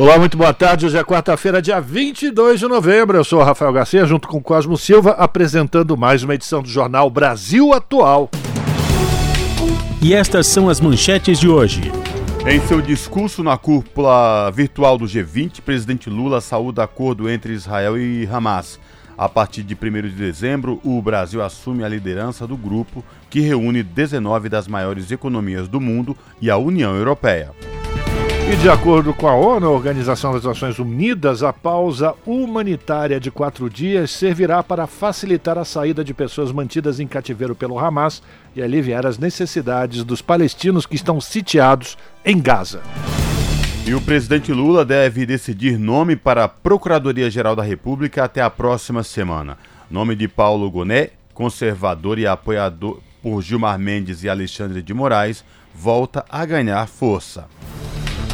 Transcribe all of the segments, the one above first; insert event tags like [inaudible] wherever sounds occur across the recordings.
Olá, muito boa tarde. Hoje é quarta-feira, dia 22 de novembro. Eu sou Rafael Garcia, junto com Cosmo Silva, apresentando mais uma edição do Jornal Brasil Atual. E estas são as manchetes de hoje. Em seu discurso na cúpula virtual do G20, presidente Lula saúda acordo entre Israel e Hamas. A partir de 1 de dezembro, o Brasil assume a liderança do grupo, que reúne 19 das maiores economias do mundo e a União Europeia. E de acordo com a ONU, a Organização das Nações Unidas, a pausa humanitária de quatro dias servirá para facilitar a saída de pessoas mantidas em cativeiro pelo Hamas e aliviar as necessidades dos palestinos que estão sitiados em Gaza. E o presidente Lula deve decidir nome para a Procuradoria-Geral da República até a próxima semana. Nome de Paulo Goné, conservador e apoiador por Gilmar Mendes e Alexandre de Moraes, volta a ganhar força.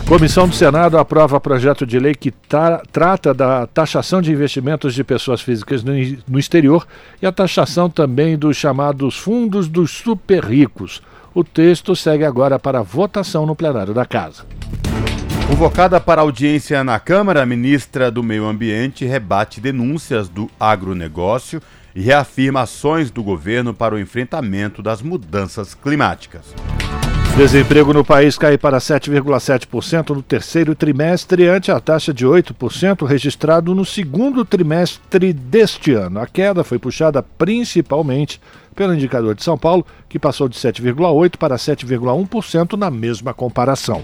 Comissão do Senado aprova projeto de lei que tra trata da taxação de investimentos de pessoas físicas no, no exterior e a taxação também dos chamados fundos dos super ricos. O texto segue agora para votação no plenário da Casa. Convocada para audiência na Câmara, a ministra do Meio Ambiente rebate denúncias do agronegócio e reafirma ações do governo para o enfrentamento das mudanças climáticas. Desemprego no país cai para 7,7% no terceiro trimestre, ante a taxa de 8% registrado no segundo trimestre deste ano. A queda foi puxada principalmente pelo indicador de São Paulo, que passou de 7,8% para 7,1% na mesma comparação.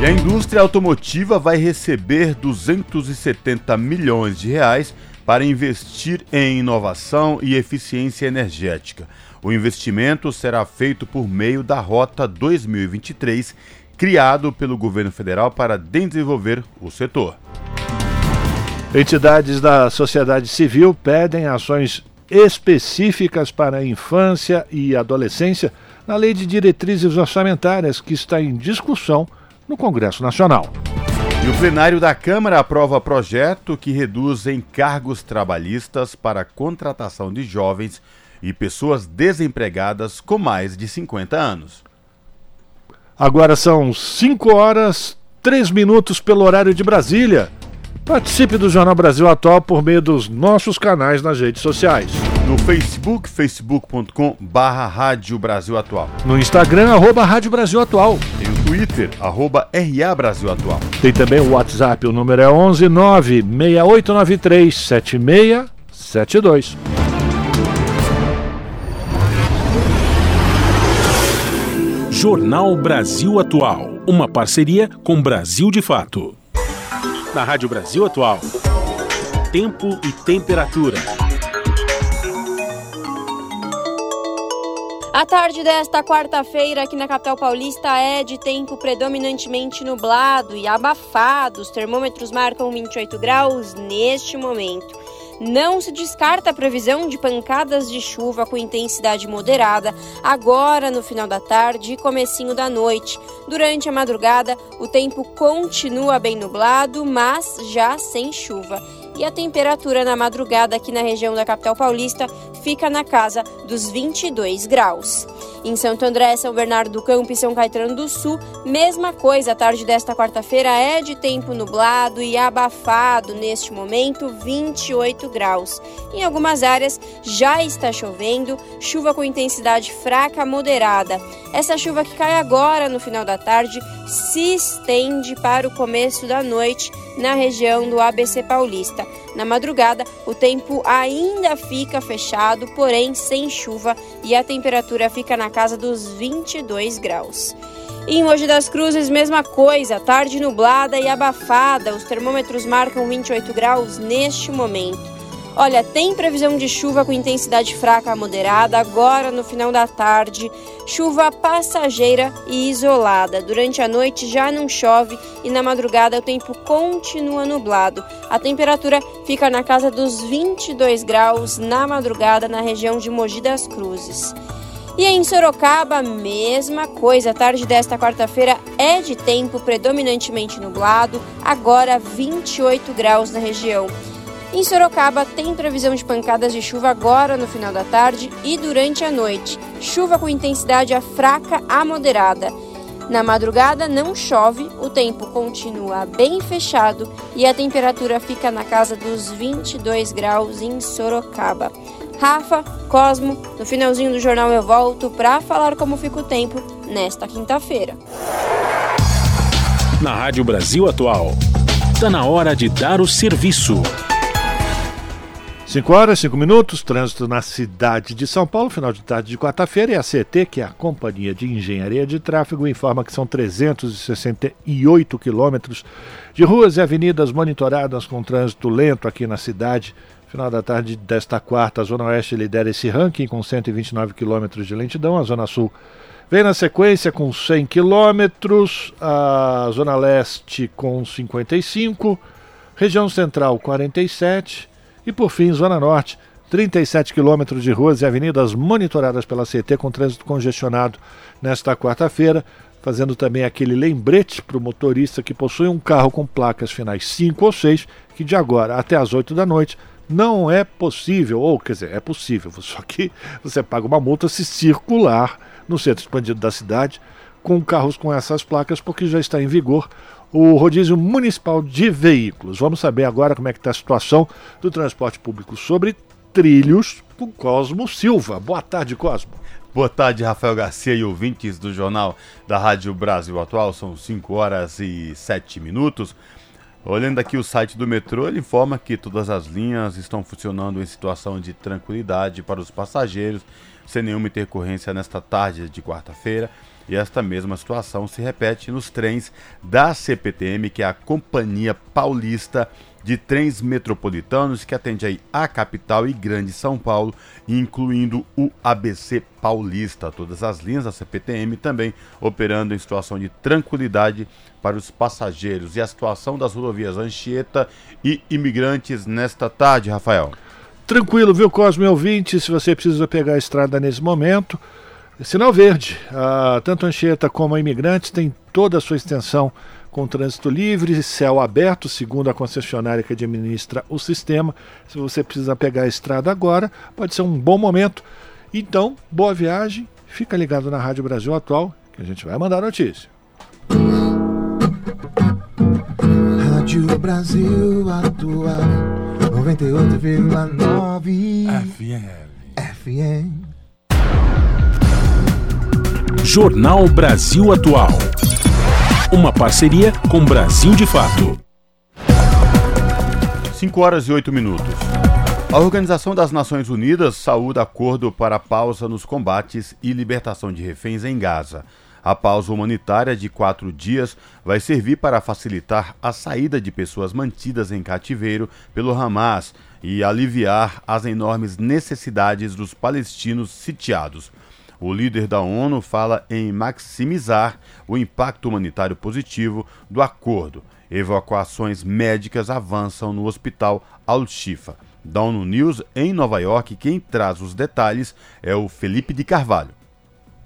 E a indústria automotiva vai receber 270 milhões de reais para investir em inovação e eficiência energética. O investimento será feito por meio da Rota 2023, criado pelo governo federal para desenvolver o setor. Entidades da sociedade civil pedem ações específicas para a infância e adolescência na Lei de Diretrizes Orçamentárias que está em discussão no Congresso Nacional. E o plenário da Câmara aprova projeto que reduz encargos trabalhistas para a contratação de jovens e pessoas desempregadas com mais de 50 anos. Agora são 5 horas, 3 minutos pelo horário de Brasília. Participe do Jornal Brasil Atual por meio dos nossos canais nas redes sociais. No Facebook, facebook.com barra Rádio Brasil Atual. No Instagram, arroba Rádio Brasil Atual. Tem o Twitter, arroba RA Brasil Atual. Tem também o WhatsApp, o número é 11 96893 7672. Jornal Brasil Atual, uma parceria com Brasil de Fato. Na Rádio Brasil Atual, tempo e temperatura. A tarde desta quarta-feira aqui na capital paulista é de tempo predominantemente nublado e abafado. Os termômetros marcam 28 graus neste momento. Não se descarta a previsão de pancadas de chuva com intensidade moderada agora no final da tarde e comecinho da noite. Durante a madrugada, o tempo continua bem nublado, mas já sem chuva e a temperatura na madrugada aqui na região da capital paulista fica na casa dos 22 graus. Em Santo André, São Bernardo do Campo e São Caetano do Sul, mesma coisa, a tarde desta quarta-feira é de tempo nublado e abafado, neste momento 28 graus. Em algumas áreas já está chovendo, chuva com intensidade fraca moderada. Essa chuva que cai agora no final da tarde se estende para o começo da noite na região do ABC Paulista. Na madrugada, o tempo ainda fica fechado, porém sem chuva, e a temperatura fica na casa dos 22 graus. Em Mogi das Cruzes, mesma coisa, tarde nublada e abafada, os termômetros marcam 28 graus neste momento. Olha, tem previsão de chuva com intensidade fraca a moderada agora no final da tarde. Chuva passageira e isolada. Durante a noite já não chove e na madrugada o tempo continua nublado. A temperatura fica na casa dos 22 graus na madrugada na região de Mogi das Cruzes. E em Sorocaba, mesma coisa. A tarde desta quarta-feira é de tempo predominantemente nublado, agora 28 graus na região. Em Sorocaba, tem previsão de pancadas de chuva agora no final da tarde e durante a noite. Chuva com intensidade fraca a moderada. Na madrugada não chove, o tempo continua bem fechado e a temperatura fica na casa dos 22 graus em Sorocaba. Rafa, Cosmo, no finalzinho do jornal eu volto para falar como fica o tempo nesta quinta-feira. Na Rádio Brasil Atual, está na hora de dar o serviço. 5 horas, 5 minutos, trânsito na cidade de São Paulo, final de tarde de quarta-feira, e a CT, que é a Companhia de Engenharia de Tráfego, informa que são 368 quilômetros de ruas e avenidas monitoradas com trânsito lento aqui na cidade. Final da tarde desta quarta, a Zona Oeste lidera esse ranking com 129 quilômetros de lentidão, a Zona Sul vem na sequência com 100 quilômetros, a Zona Leste com 55, região Central 47 e por fim, Zona Norte, 37 quilômetros de ruas e avenidas monitoradas pela CT com trânsito congestionado nesta quarta-feira, fazendo também aquele lembrete para o motorista que possui um carro com placas finais 5 ou 6, que de agora até as 8 da noite não é possível, ou quer dizer, é possível, [laughs] só que você paga uma multa se circular no centro expandido da cidade com carros com essas placas, porque já está em vigor o rodízio municipal de veículos. Vamos saber agora como é que está a situação do transporte público sobre trilhos com Cosmo Silva. Boa tarde, Cosmo. Boa tarde, Rafael Garcia e ouvintes do Jornal da Rádio Brasil Atual. São 5 horas e 7 minutos. Olhando aqui o site do metrô, ele informa que todas as linhas estão funcionando em situação de tranquilidade para os passageiros, sem nenhuma intercorrência nesta tarde de quarta-feira. E esta mesma situação se repete nos trens da CPTM, que é a Companhia Paulista de Trens Metropolitanos, que atende aí a capital e grande São Paulo, incluindo o ABC Paulista. Todas as linhas da CPTM também operando em situação de tranquilidade para os passageiros. E a situação das rodovias Anchieta e imigrantes nesta tarde, Rafael? Tranquilo, viu, Cosme ouvinte? Se você precisa pegar a estrada nesse momento, Sinal verde, a, tanto Anchieta como a Imigrantes tem toda a sua extensão com trânsito livre, céu aberto, segundo a concessionária que administra o sistema. Se você precisa pegar a estrada agora, pode ser um bom momento. Então, boa viagem, fica ligado na Rádio Brasil Atual, que a gente vai mandar notícia. Rádio Brasil Atual 98,9 FM. FM Jornal Brasil Atual. Uma parceria com Brasil de Fato. 5 horas e 8 minutos. A Organização das Nações Unidas saúda acordo para pausa nos combates e libertação de reféns em Gaza. A pausa humanitária de quatro dias vai servir para facilitar a saída de pessoas mantidas em cativeiro pelo Hamas e aliviar as enormes necessidades dos palestinos sitiados. O líder da ONU fala em maximizar o impacto humanitário positivo do acordo. Evacuações médicas avançam no hospital Al-Shifa. Da ONU News em Nova York, quem traz os detalhes é o Felipe de Carvalho.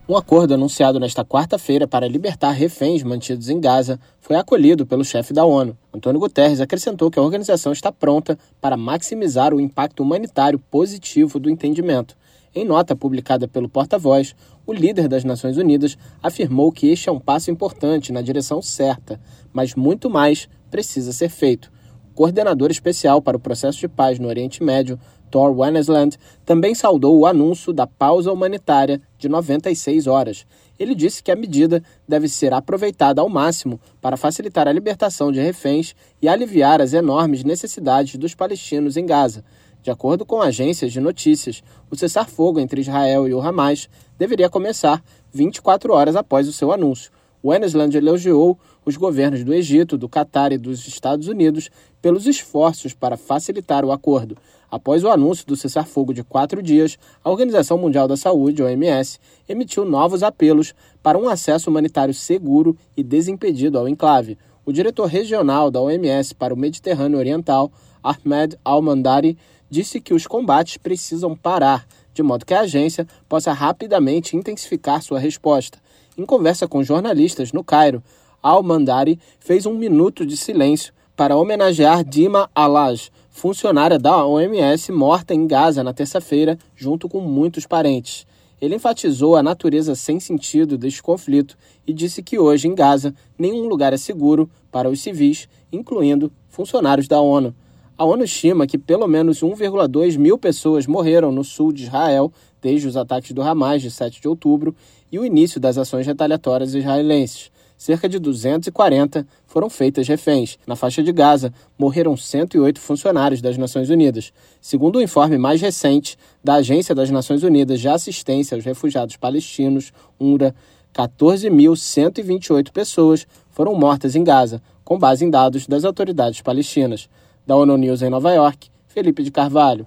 Um acordo anunciado nesta quarta-feira para libertar reféns mantidos em Gaza foi acolhido pelo chefe da ONU. Antônio Guterres acrescentou que a organização está pronta para maximizar o impacto humanitário positivo do entendimento. Em nota publicada pelo porta-voz, o líder das Nações Unidas afirmou que este é um passo importante na direção certa, mas muito mais precisa ser feito. O coordenador especial para o processo de paz no Oriente Médio, Thor Wennesland, também saudou o anúncio da pausa humanitária de 96 horas. Ele disse que a medida deve ser aproveitada ao máximo para facilitar a libertação de reféns e aliviar as enormes necessidades dos palestinos em Gaza de acordo com agências de notícias, o cessar-fogo entre Israel e o Hamas deveria começar 24 horas após o seu anúncio. O Enesland elogiou os governos do Egito, do Catar e dos Estados Unidos pelos esforços para facilitar o acordo. Após o anúncio do cessar-fogo de quatro dias, a Organização Mundial da Saúde, OMS, emitiu novos apelos para um acesso humanitário seguro e desimpedido ao enclave. O diretor regional da OMS para o Mediterrâneo Oriental, Ahmed Al-Mandari, disse que os combates precisam parar, de modo que a agência possa rapidamente intensificar sua resposta. Em conversa com jornalistas no Cairo, Al-Mandari fez um minuto de silêncio para homenagear Dima Alaj, funcionária da OMS morta em Gaza na terça-feira, junto com muitos parentes. Ele enfatizou a natureza sem sentido deste conflito e disse que hoje em Gaza nenhum lugar é seguro para os civis, incluindo funcionários da ONU. A ONU estima que pelo menos 1,2 mil pessoas morreram no sul de Israel desde os ataques do Hamas de 7 de outubro e o início das ações retaliatórias israelenses. Cerca de 240 foram feitas reféns. Na faixa de Gaza, morreram 108 funcionários das Nações Unidas. Segundo o informe mais recente da Agência das Nações Unidas de Assistência aos Refugiados Palestinos, UNRWA, 14.128 pessoas foram mortas em Gaza, com base em dados das autoridades palestinas. Da ONU News em Nova York, Felipe de Carvalho.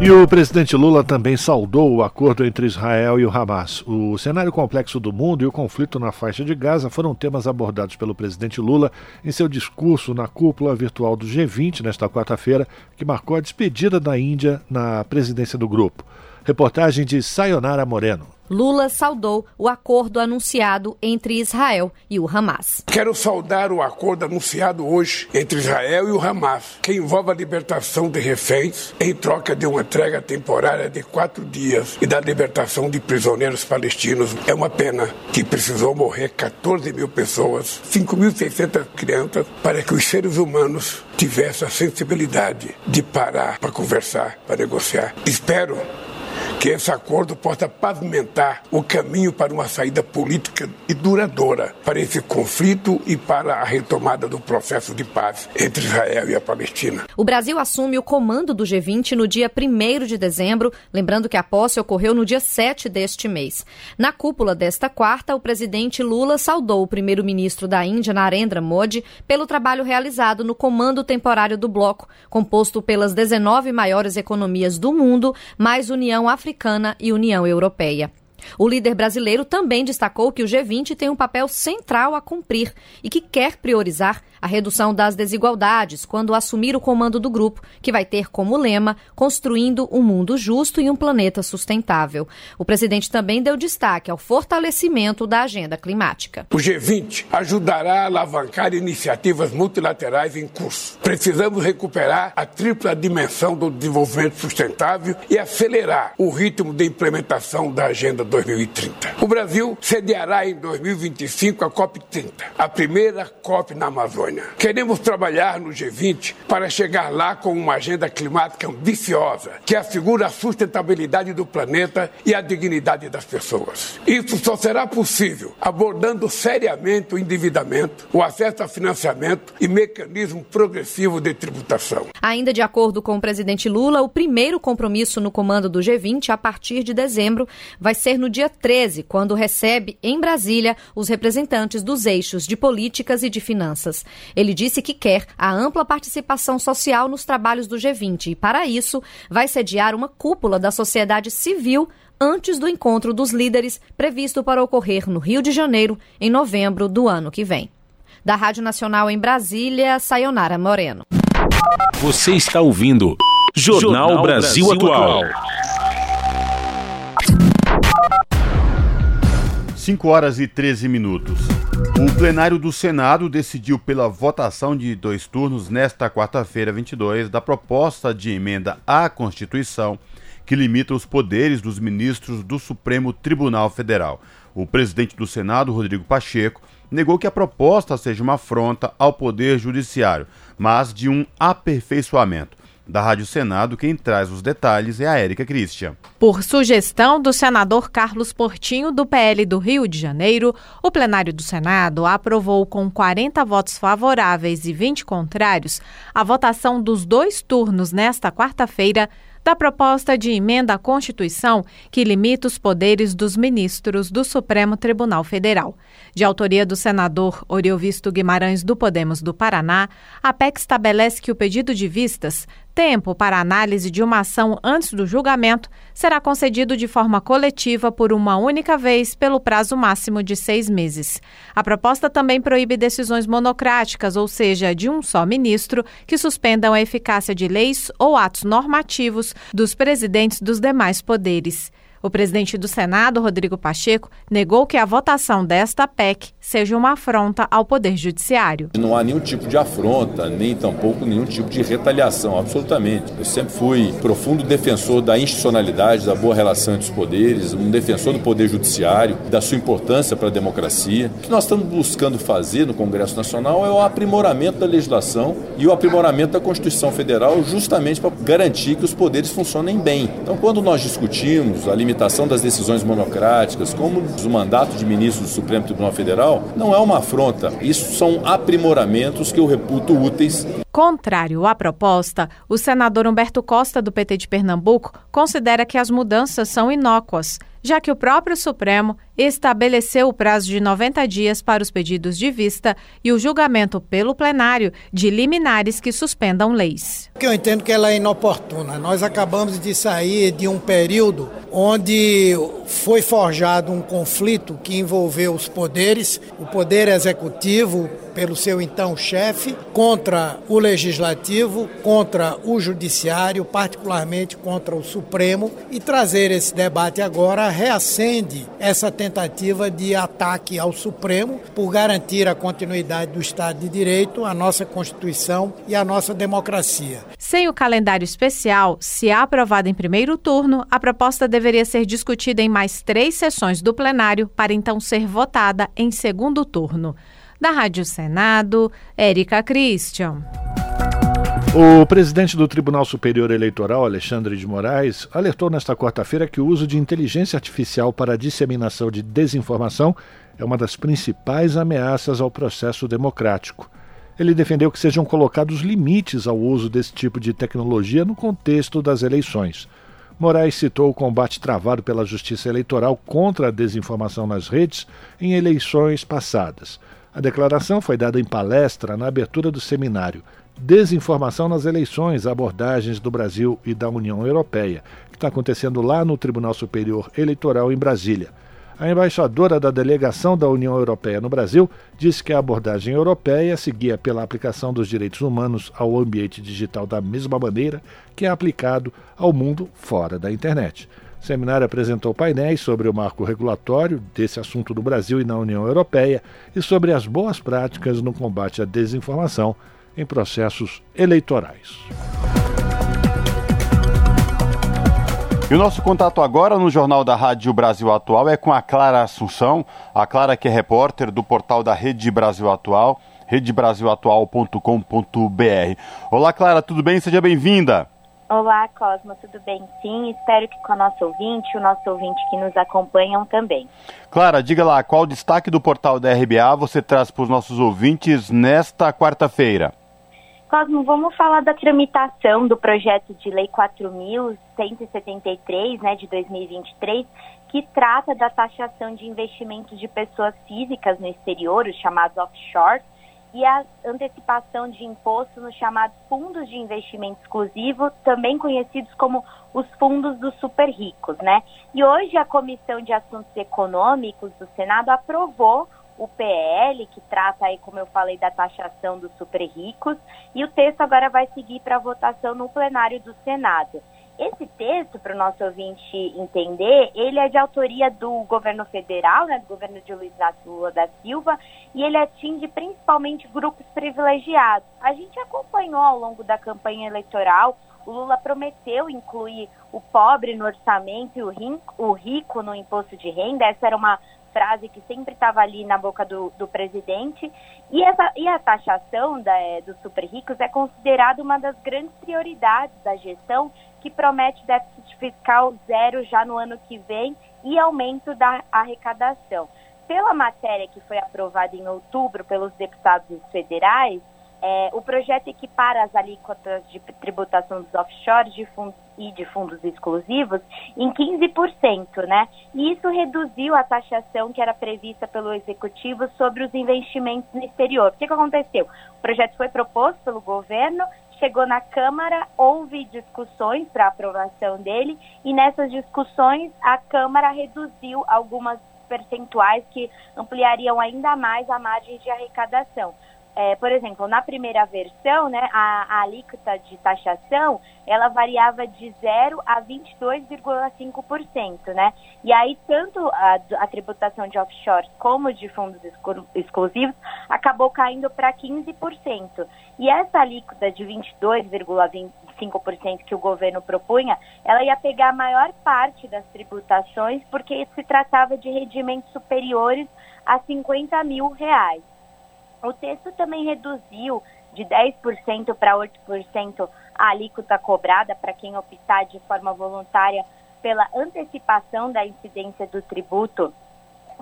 E o presidente Lula também saudou o acordo entre Israel e o Hamas. O cenário complexo do mundo e o conflito na faixa de Gaza foram temas abordados pelo presidente Lula em seu discurso na cúpula virtual do G20 nesta quarta-feira, que marcou a despedida da Índia na presidência do grupo. Reportagem de Sayonara Moreno. Lula saudou o acordo anunciado entre Israel e o Hamas. Quero saudar o acordo anunciado hoje entre Israel e o Hamas, que envolve a libertação de reféns em troca de uma entrega temporária de quatro dias e da libertação de prisioneiros palestinos. É uma pena que precisou morrer 14 mil pessoas, 5.600 crianças, para que os seres humanos tivessem a sensibilidade de parar para conversar, para negociar. Espero que esse acordo possa pavimentar o caminho para uma saída política e duradoura para esse conflito e para a retomada do processo de paz entre Israel e a Palestina. O Brasil assume o comando do G20 no dia 1 de dezembro, lembrando que a posse ocorreu no dia 7 deste mês. Na cúpula desta quarta, o presidente Lula saudou o primeiro-ministro da Índia, Narendra Modi, pelo trabalho realizado no comando temporário do bloco, composto pelas 19 maiores economias do mundo, mais União Africana Africana e União Europeia. O líder brasileiro também destacou que o G20 tem um papel central a cumprir e que quer priorizar a redução das desigualdades quando assumir o comando do grupo, que vai ter como lema Construindo um mundo justo e um planeta sustentável. O presidente também deu destaque ao fortalecimento da agenda climática. O G20 ajudará a alavancar iniciativas multilaterais em curso. Precisamos recuperar a tripla dimensão do desenvolvimento sustentável e acelerar o ritmo de implementação da Agenda 2030. O Brasil sediará em 2025 a COP30, a primeira COP na Amazônia. Amazônia. Queremos trabalhar no G20 para chegar lá com uma agenda climática ambiciosa, que assegura a sustentabilidade do planeta e a dignidade das pessoas. Isso só será possível abordando seriamente o endividamento, o acesso a financiamento e mecanismo progressivo de tributação. Ainda de acordo com o presidente Lula, o primeiro compromisso no comando do G20 a partir de dezembro vai ser no dia 13, quando recebe em Brasília os representantes dos eixos de políticas e de finanças. Ele disse que quer a ampla participação social nos trabalhos do G20 e, para isso, vai sediar uma cúpula da sociedade civil antes do encontro dos líderes previsto para ocorrer no Rio de Janeiro em novembro do ano que vem. Da Rádio Nacional em Brasília, Sayonara Moreno. Você está ouvindo Jornal, Jornal Brasil, Brasil, Atual. 5 horas e 13 minutos. O plenário do Senado decidiu pela votação de dois turnos nesta quarta-feira, 22, da proposta de emenda à Constituição que limita os poderes dos ministros do Supremo Tribunal Federal. O presidente do Senado, Rodrigo Pacheco, negou que a proposta seja uma afronta ao Poder Judiciário, mas de um aperfeiçoamento. Da Rádio Senado, quem traz os detalhes é a Érica Christian. Por sugestão do senador Carlos Portinho, do PL do Rio de Janeiro, o plenário do Senado aprovou com 40 votos favoráveis e 20 contrários a votação dos dois turnos nesta quarta-feira da proposta de emenda à Constituição que limita os poderes dos ministros do Supremo Tribunal Federal. De autoria do senador Oriovisto Guimarães do Podemos do Paraná, a PEC estabelece que o pedido de vistas tempo para análise de uma ação antes do julgamento será concedido de forma coletiva por uma única vez pelo prazo máximo de seis meses. A proposta também proíbe decisões monocráticas, ou seja, de um só ministro, que suspendam a eficácia de leis ou atos normativos dos presidentes dos demais poderes. O presidente do Senado, Rodrigo Pacheco, negou que a votação desta PEC seja uma afronta ao Poder Judiciário. Não há nenhum tipo de afronta, nem tampouco nenhum tipo de retaliação, absolutamente. Eu sempre fui profundo defensor da institucionalidade, da boa relação entre os poderes, um defensor do Poder Judiciário, da sua importância para a democracia. O que nós estamos buscando fazer no Congresso Nacional é o aprimoramento da legislação e o aprimoramento da Constituição Federal, justamente para garantir que os poderes funcionem bem. Então, quando nós discutimos a limitação das decisões monocráticas, como o mandato de ministro do Supremo Tribunal Federal, não é uma afronta. Isso são aprimoramentos que eu reputo úteis. Contrário à proposta, o senador Humberto Costa, do PT de Pernambuco, considera que as mudanças são inócuas já que o próprio Supremo estabeleceu o prazo de 90 dias para os pedidos de vista e o julgamento pelo plenário de liminares que suspendam leis. Eu entendo que ela é inoportuna. Nós acabamos de sair de um período onde foi forjado um conflito que envolveu os poderes, o poder executivo pelo seu então chefe, contra o legislativo, contra o judiciário, particularmente contra o Supremo, e trazer esse debate agora reacende essa tentativa de ataque ao Supremo por garantir a continuidade do Estado de Direito, a nossa Constituição e a nossa democracia. Sem o calendário especial, se aprovada em primeiro turno, a proposta deveria ser discutida em mais três sessões do plenário para então ser votada em segundo turno. Da Rádio Senado, Érica Christian. O presidente do Tribunal Superior Eleitoral, Alexandre de Moraes, alertou nesta quarta-feira que o uso de inteligência artificial para a disseminação de desinformação é uma das principais ameaças ao processo democrático. Ele defendeu que sejam colocados limites ao uso desse tipo de tecnologia no contexto das eleições. Moraes citou o combate travado pela Justiça Eleitoral contra a desinformação nas redes em eleições passadas. A declaração foi dada em palestra na abertura do seminário Desinformação nas Eleições, Abordagens do Brasil e da União Europeia, que está acontecendo lá no Tribunal Superior Eleitoral em Brasília. A embaixadora da delegação da União Europeia no Brasil disse que a abordagem europeia seguia pela aplicação dos direitos humanos ao ambiente digital da mesma maneira que é aplicado ao mundo fora da internet. O seminário apresentou painéis sobre o marco regulatório desse assunto no Brasil e na União Europeia e sobre as boas práticas no combate à desinformação em processos eleitorais. E o nosso contato agora no Jornal da Rádio Brasil Atual é com a Clara Assunção, a Clara que é repórter do portal da Rede Brasil Atual, redebrasilatual.com.br. Olá, Clara, tudo bem? Seja bem-vinda. Olá, Cosmo, tudo bem? Sim, espero que com a nossa ouvinte, o nosso ouvinte que nos acompanham também. Clara, diga lá, qual o destaque do portal da RBA você traz para os nossos ouvintes nesta quarta-feira? Cosmo, vamos falar da tramitação do projeto de lei 4.173, né, de 2023, que trata da taxação de investimentos de pessoas físicas no exterior, os chamados offshore, e a antecipação de imposto nos chamados fundos de investimento exclusivo, também conhecidos como os fundos dos super ricos, né? E hoje a Comissão de Assuntos Econômicos do Senado aprovou o PL, que trata aí, como eu falei, da taxação dos super ricos, e o texto agora vai seguir para votação no plenário do Senado. Esse texto, para o nosso ouvinte entender, ele é de autoria do governo federal, né, do governo de Luiz Inácio Lula da Silva, e ele atinge principalmente grupos privilegiados. A gente acompanhou ao longo da campanha eleitoral, o Lula prometeu incluir o pobre no orçamento e o rico no imposto de renda, essa era uma frase que sempre estava ali na boca do, do presidente. E, essa, e a taxação da, é, dos super ricos é considerada uma das grandes prioridades da gestão, que promete déficit fiscal zero já no ano que vem e aumento da arrecadação. Pela matéria que foi aprovada em outubro pelos deputados federais, É, o projeto equipara as alíquotas de tributação dos offshores de fundos e de fundos exclusivos em 15%, né? E isso reduziu a taxação que era prevista pelo executivo sobre os investimentos no exterior. O que, que aconteceu? O projeto foi proposto pelo governo, chegou na Câmara, houve discussões para aprovação dele e nessas discussões a Câmara reduziu algumas percentuais que ampliariam ainda mais a margem de arrecadação. É, por exemplo, na primeira versão, né, a, a, alíquota de taxação, ela variava de 0 a 22,5%, né? E aí, tanto a, a, tributação de offshore como de fundos exclusivos acabou caindo para 15%. E essa alíquota de 22,25% que o governo propunha, ela ia pegar a maior parte das tributações, porque se tratava de rendimentos superiores a 50 mil reais. O texto também reduziu de 10% para 8% a alíquota cobrada para quem optar de forma voluntária pela antecipação da incidência do tributo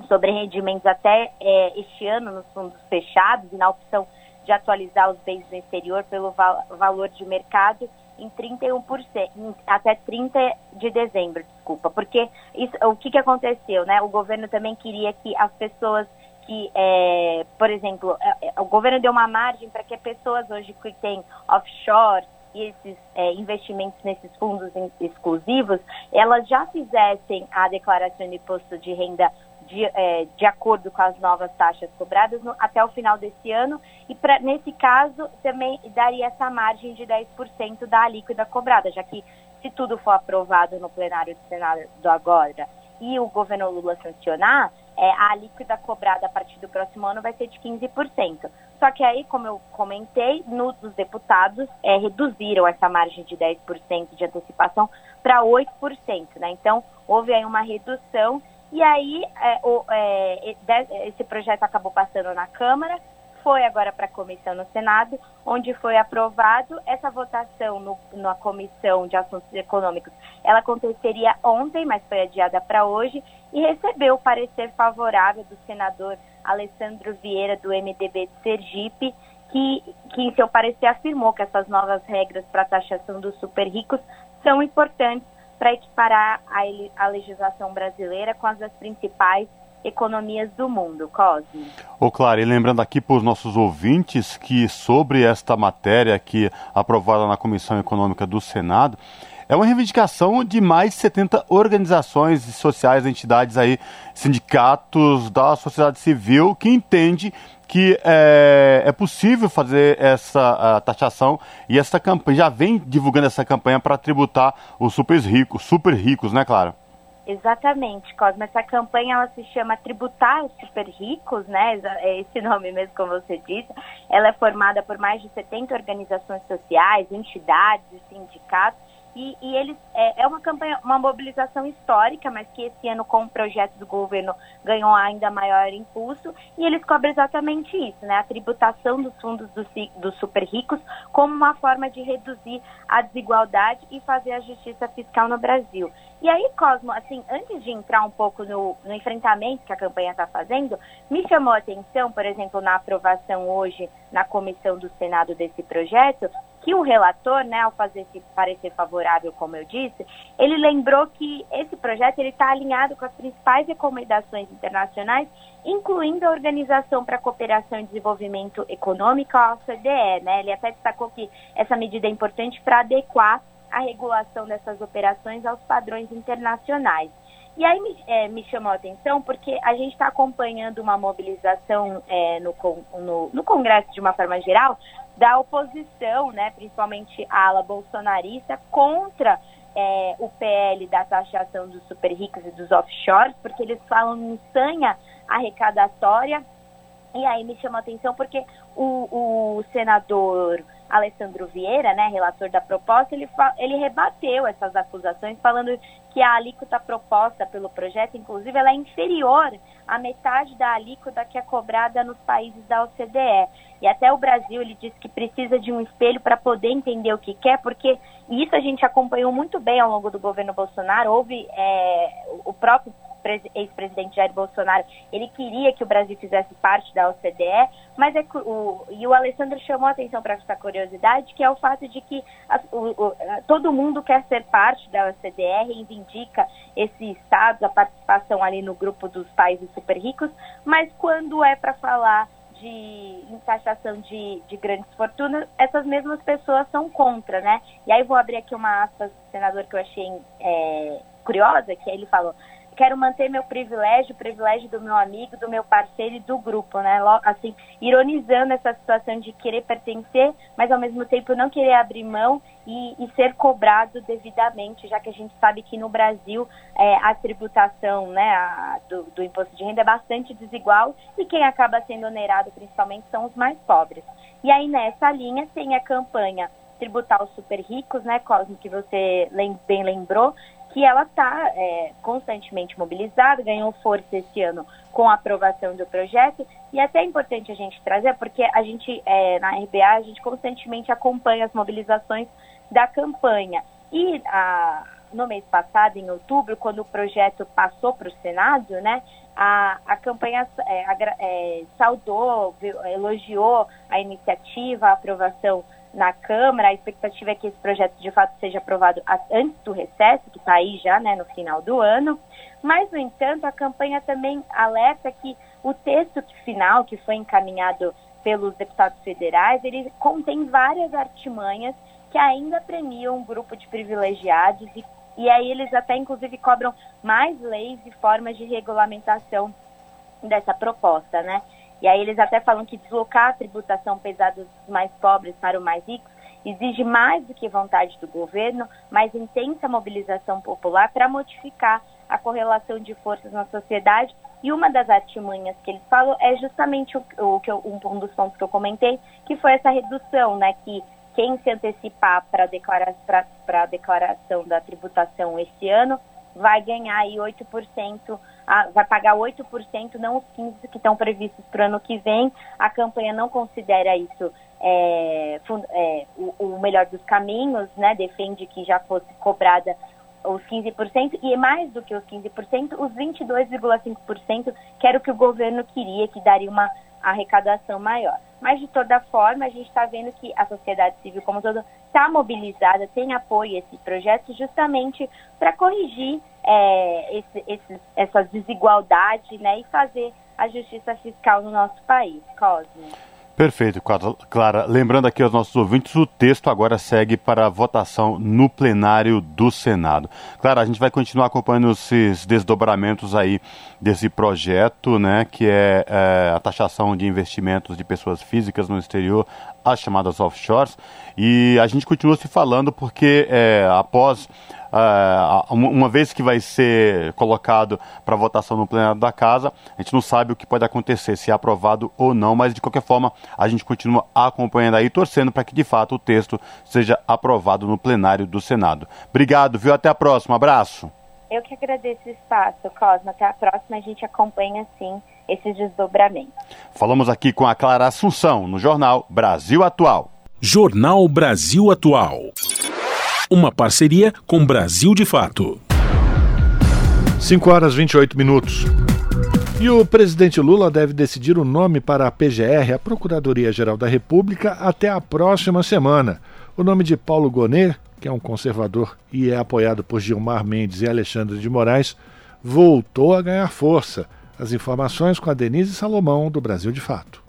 sobre rendimentos até é, este ano nos fundos fechados e na opção de atualizar os bens no exterior pelo val valor de mercado em 31%, em, até 30 de dezembro, desculpa. Porque isso, o que, que aconteceu, né? O governo também queria que as pessoas que, é, por exemplo, é, é, o governo deu uma margem para que pessoas hoje que têm offshore e esses é, investimentos nesses fundos exclusivos, elas já fizessem a declaração de imposto de renda de, é, de acordo com as novas taxas cobradas no, até o final desse ano. E pra, nesse caso também daria essa margem de 10% da alíquota cobrada, já que se tudo for aprovado no plenário do Senado agora e o governo Lula sancionar, é, a alíquota cobrada a partir do próximo ano vai ser de 15%. Só que aí, como eu comentei, no, os deputados é, reduziram essa margem de 10% de antecipação para 8%. Né? Então, houve aí uma redução e aí é, o, é, esse projeto acabou passando na Câmara, foi agora para a comissão no Senado, onde foi aprovado essa votação no, na Comissão de Assuntos Econômicos. Ela aconteceria ontem, mas foi adiada para hoje, e recebeu o parecer favorável do senador Alessandro Vieira, do MDB de Sergipe, que, que em seu parecer afirmou que essas novas regras para a taxação dos super ricos são importantes para equiparar a, a legislação brasileira com as das principais economias do mundo. Cosme. Ô, Clara, e lembrando aqui para os nossos ouvintes que sobre esta matéria aqui aprovada na Comissão Econômica do Senado, é uma reivindicação de mais de 70 organizações sociais, entidades aí, sindicatos da sociedade civil que entende que é, é possível fazer essa taxação e essa campanha já vem divulgando essa campanha para tributar os super ricos, super ricos, né, Clara? Exatamente, Cosme. Essa campanha ela se chama Tributar os Super Ricos, né? É esse [laughs] nome mesmo, como você disse. Ela é formada por mais de 70 organizações sociais, entidades sindicatos e, e eles é, é, uma campanha, uma mobilização histórica, mas que esse ano com o projeto do governo ganhou ainda maior impulso. E eles cobrem exatamente isso, né? A tributação dos fundos dos, dos super ricos como uma forma de reduzir a desigualdade e fazer a justiça fiscal no Brasil. E aí, Cosmo, assim, antes de entrar um pouco no, no enfrentamento que a campanha está fazendo, me chamou a atenção, por exemplo, na aprovação hoje na comissão do Senado desse projeto, que o relator, né, ao fazer esse parecer favorável, como eu disse, ele lembrou que esse projeto ele está alinhado com as principais recomendações internacionais, incluindo a Organização para a Cooperação e Desenvolvimento Econômico, a OCDE. Né? Ele até destacou que essa medida é importante para adequar a regulação dessas operações aos padrões internacionais. E aí me, é, me chamou a atenção porque a gente está acompanhando uma mobilização é, no, no, no Congresso de uma forma geral da oposição, né, principalmente a ala bolsonarista, contra é, o PL da taxação dos super ricos e dos offshores, porque eles falam em sanha arrecadatória. E aí me chamou a atenção porque o, o senador Alessandro Vieira, né, relator da proposta, ele, ele rebateu essas acusações, falando que a alíquota proposta pelo projeto, inclusive, ela é inferior à metade da alíquota que é cobrada nos países da OCDE. E até o Brasil, ele disse que precisa de um espelho para poder entender o que quer, porque isso a gente acompanhou muito bem ao longo do governo Bolsonaro. Houve é, o próprio ex-presidente Jair Bolsonaro, ele queria que o Brasil fizesse parte da OCDE, mas é, o, e o Alessandro chamou a atenção para essa curiosidade, que é o fato de que a, o, o, todo mundo quer ser parte da OCDE, reivindica esse Estado, a participação ali no grupo dos países super ricos, mas quando é para falar de taxação de, de grandes fortunas, essas mesmas pessoas são contra, né? E aí vou abrir aqui uma aspas do senador que eu achei é, curiosa, que ele falou, quero manter meu privilégio, o privilégio do meu amigo, do meu parceiro e do grupo, né? Assim, ironizando essa situação de querer pertencer, mas ao mesmo tempo não querer abrir mão e, e ser cobrado devidamente, já que a gente sabe que no Brasil é, a tributação né, a, do, do imposto de renda é bastante desigual e quem acaba sendo onerado principalmente são os mais pobres. E aí nessa linha tem a campanha tributar os super ricos, né, Cosmo, que você bem lembrou, que ela está é, constantemente mobilizada, ganhou força esse ano com a aprovação do projeto e até é importante a gente trazer, porque a gente, é, na RBA, a gente constantemente acompanha as mobilizações da campanha. E a, no mês passado, em outubro, quando o projeto passou para o Senado, né, a, a campanha é, é, saudou, elogiou a iniciativa, a aprovação na Câmara. A expectativa é que esse projeto de fato seja aprovado antes do recesso, que está aí já né, no final do ano. Mas, no entanto, a campanha também alerta que o texto final, que foi encaminhado pelos deputados federais, ele contém várias artimanhas que ainda premiam um grupo de privilegiados e, e aí eles até inclusive cobram mais leis e formas de regulamentação dessa proposta, né? E aí eles até falam que deslocar a tributação pesada dos mais pobres para os mais ricos exige mais do que vontade do governo, mais intensa mobilização popular para modificar a correlação de forças na sociedade. E uma das artimanhas que eles falam é justamente o, o que eu, um, dos pontos que eu comentei, que foi essa redução, né? Que quem se antecipar para a declaração da tributação esse ano vai ganhar aí 8% vai pagar 8%, não os 15% que estão previstos para o ano que vem. A campanha não considera isso é, é, o, o, melhor dos caminhos, né? defende que já fosse cobrada os 15%, e mais do que os 15%, os 22,5%, que era o que o governo queria, que daria uma arrecadação maior. Mas, de toda forma, a gente está vendo que a sociedade civil como todo está mobilizada, tem apoio a esse projeto justamente para corrigir é, essas desigualdades né, e fazer a justiça fiscal no nosso país. Cosme. Perfeito, Clara. Lembrando aqui aos nossos ouvintes, o texto agora segue para votação no plenário do Senado. Clara, a gente vai continuar acompanhando esses desdobramentos aí desse projeto, né, que é, é a taxação de investimentos de pessoas físicas no exterior, as chamadas offshores. E a gente continua se falando porque é, após uh, uma vez que vai ser colocado para votação no plenário da casa, a gente não sabe o que pode acontecer, se é aprovado ou não, mas de qualquer forma a gente continua acompanhando aí, torcendo para que de fato o texto seja aprovado no plenário do Senado. Obrigado, viu? Até a próxima. Abraço. Eu que agradeço o espaço, Cosmo. Até a próxima, a gente acompanha sim esses desdobramentos. Falamos aqui com a Clara Assunção, no jornal Brasil Atual. Jornal Brasil Atual uma parceria com Brasil de Fato. 5 horas 28 minutos. E o presidente Lula deve decidir o nome para a PGR, a Procuradoria-Geral da República, até a próxima semana. O nome de Paulo Gonet, que é um conservador e é apoiado por Gilmar Mendes e Alexandre de Moraes, voltou a ganhar força. As informações com a Denise Salomão, do Brasil de Fato.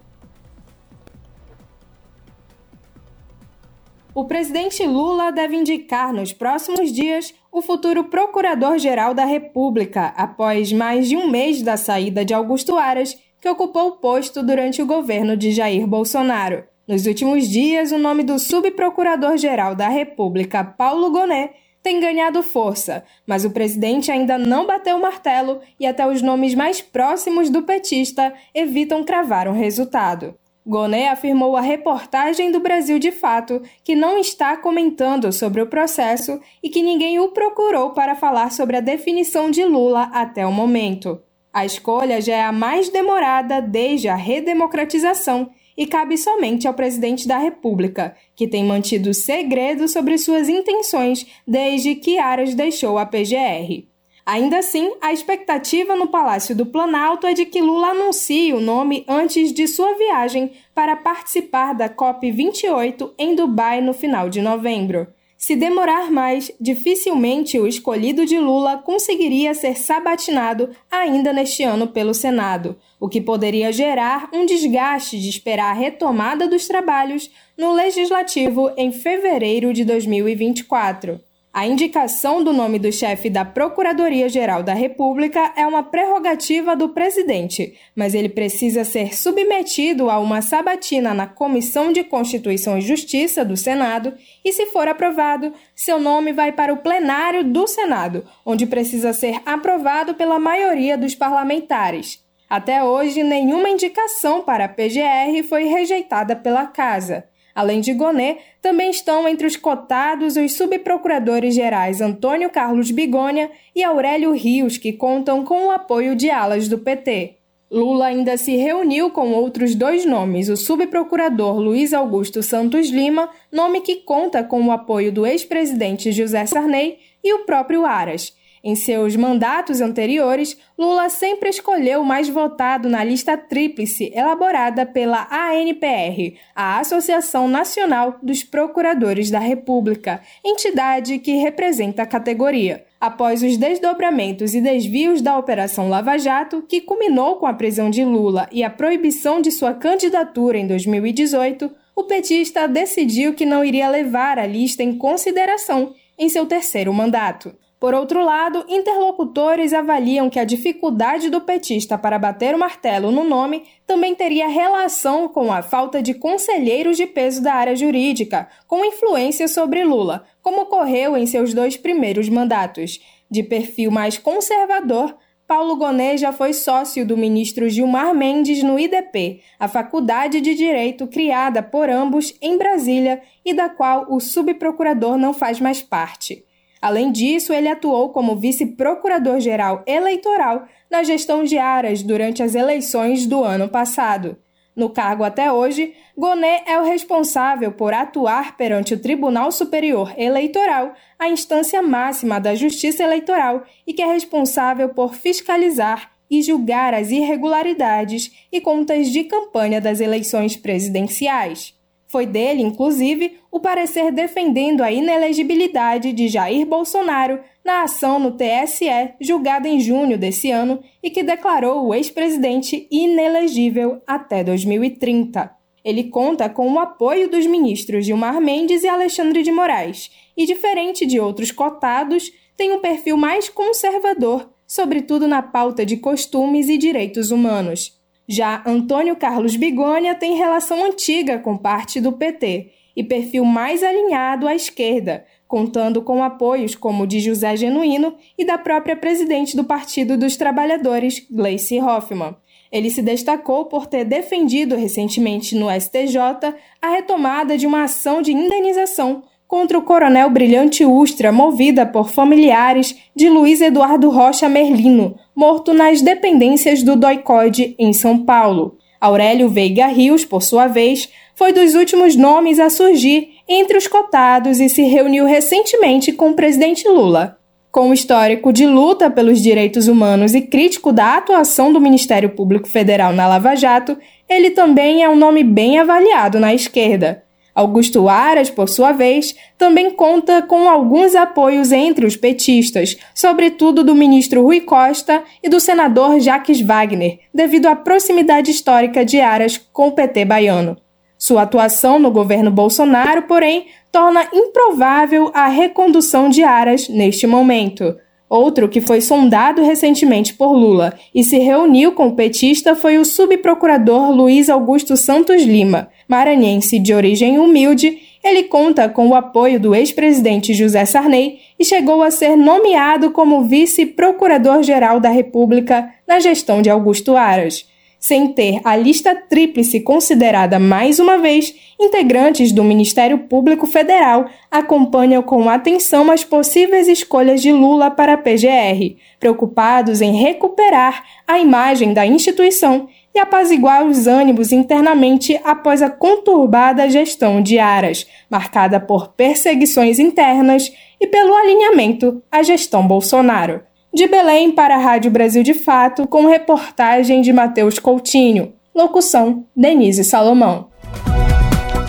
O presidente Lula deve indicar nos próximos dias o futuro Procurador-Geral da República, após mais de um mês da saída de Augusto Aras, que ocupou o posto durante o governo de Jair Bolsonaro. Nos últimos dias, o nome do Subprocurador-Geral da República, Paulo Gonet, tem ganhado força, mas o presidente ainda não bateu o martelo e até os nomes mais próximos do petista evitam cravar um resultado. Goné afirmou à reportagem do Brasil de Fato que não está comentando sobre o processo e que ninguém o procurou para falar sobre a definição de Lula até o momento. A escolha já é a mais demorada desde a redemocratização e cabe somente ao presidente da República, que tem mantido segredo sobre suas intenções desde que Aras deixou a PGR. Ainda assim, a expectativa no Palácio do Planalto é de que Lula anuncie o nome antes de sua viagem para participar da COP28 em Dubai no final de novembro. Se demorar mais, dificilmente o escolhido de Lula conseguiria ser sabatinado ainda neste ano pelo Senado, o que poderia gerar um desgaste de esperar a retomada dos trabalhos no Legislativo em fevereiro de 2024. A indicação do nome do chefe da Procuradoria-Geral da República é uma prerrogativa do presidente, mas ele precisa ser submetido a uma sabatina na Comissão de Constituição e Justiça do Senado e, se for aprovado, seu nome vai para o plenário do Senado, onde precisa ser aprovado pela maioria dos parlamentares. Até hoje, nenhuma indicação para a PGR foi rejeitada pela Casa. Além de Gonet, também estão entre os cotados os subprocuradores gerais Antônio Carlos Bigônia e Aurélio Rios, que contam com o apoio de alas do PT. Lula ainda se reuniu com outros dois nomes, o subprocurador Luiz Augusto Santos Lima, nome que conta com o apoio do ex-presidente José Sarney, e o próprio Aras. Em seus mandatos anteriores, Lula sempre escolheu o mais votado na lista tríplice elaborada pela ANPR, a Associação Nacional dos Procuradores da República, entidade que representa a categoria. Após os desdobramentos e desvios da Operação Lava Jato, que culminou com a prisão de Lula e a proibição de sua candidatura em 2018, o petista decidiu que não iria levar a lista em consideração em seu terceiro mandato. Por outro lado, interlocutores avaliam que a dificuldade do petista para bater o martelo no nome também teria relação com a falta de conselheiros de peso da área jurídica, com influência sobre Lula, como ocorreu em seus dois primeiros mandatos. De perfil mais conservador, Paulo Gonet já foi sócio do ministro Gilmar Mendes no IDP, a faculdade de direito criada por ambos em Brasília e da qual o subprocurador não faz mais parte. Além disso, ele atuou como vice-procurador-geral eleitoral na gestão de Aras durante as eleições do ano passado. No cargo até hoje, Gonet é o responsável por atuar perante o Tribunal Superior Eleitoral, a instância máxima da Justiça Eleitoral, e que é responsável por fiscalizar e julgar as irregularidades e contas de campanha das eleições presidenciais. Foi dele, inclusive, o parecer defendendo a inelegibilidade de Jair Bolsonaro na ação no TSE julgada em junho desse ano e que declarou o ex-presidente inelegível até 2030. Ele conta com o apoio dos ministros Gilmar Mendes e Alexandre de Moraes, e diferente de outros cotados, tem um perfil mais conservador, sobretudo na pauta de costumes e direitos humanos. Já Antônio Carlos Bigônia tem relação antiga com parte do PT e perfil mais alinhado à esquerda, contando com apoios como o de José Genuíno e da própria presidente do Partido dos Trabalhadores, Gleice Hoffmann. Ele se destacou por ter defendido recentemente no STJ a retomada de uma ação de indenização contra o coronel Brilhante Ustra, movida por familiares de Luiz Eduardo Rocha Merlino, morto nas dependências do Doicode, em São Paulo. Aurélio Veiga Rios, por sua vez, foi dos últimos nomes a surgir entre os cotados e se reuniu recentemente com o presidente Lula. Com o histórico de luta pelos direitos humanos e crítico da atuação do Ministério Público Federal na Lava Jato, ele também é um nome bem avaliado na esquerda. Augusto Aras, por sua vez, também conta com alguns apoios entre os petistas, sobretudo do ministro Rui Costa e do senador Jacques Wagner, devido à proximidade histórica de Aras com o PT baiano. Sua atuação no governo Bolsonaro, porém, torna improvável a recondução de Aras neste momento. Outro que foi sondado recentemente por Lula e se reuniu com o petista foi o subprocurador Luiz Augusto Santos Lima. Maranhense de origem humilde, ele conta com o apoio do ex-presidente José Sarney e chegou a ser nomeado como vice-procurador-geral da República na gestão de Augusto Aras sem ter a lista tríplice considerada mais uma vez, integrantes do Ministério Público Federal acompanham com atenção as possíveis escolhas de Lula para a PGR, preocupados em recuperar a imagem da instituição e apaziguar os ânimos internamente após a conturbada gestão de Aras, marcada por perseguições internas e pelo alinhamento à gestão Bolsonaro. De Belém para a Rádio Brasil de Fato, com reportagem de Matheus Coutinho. Locução: Denise Salomão.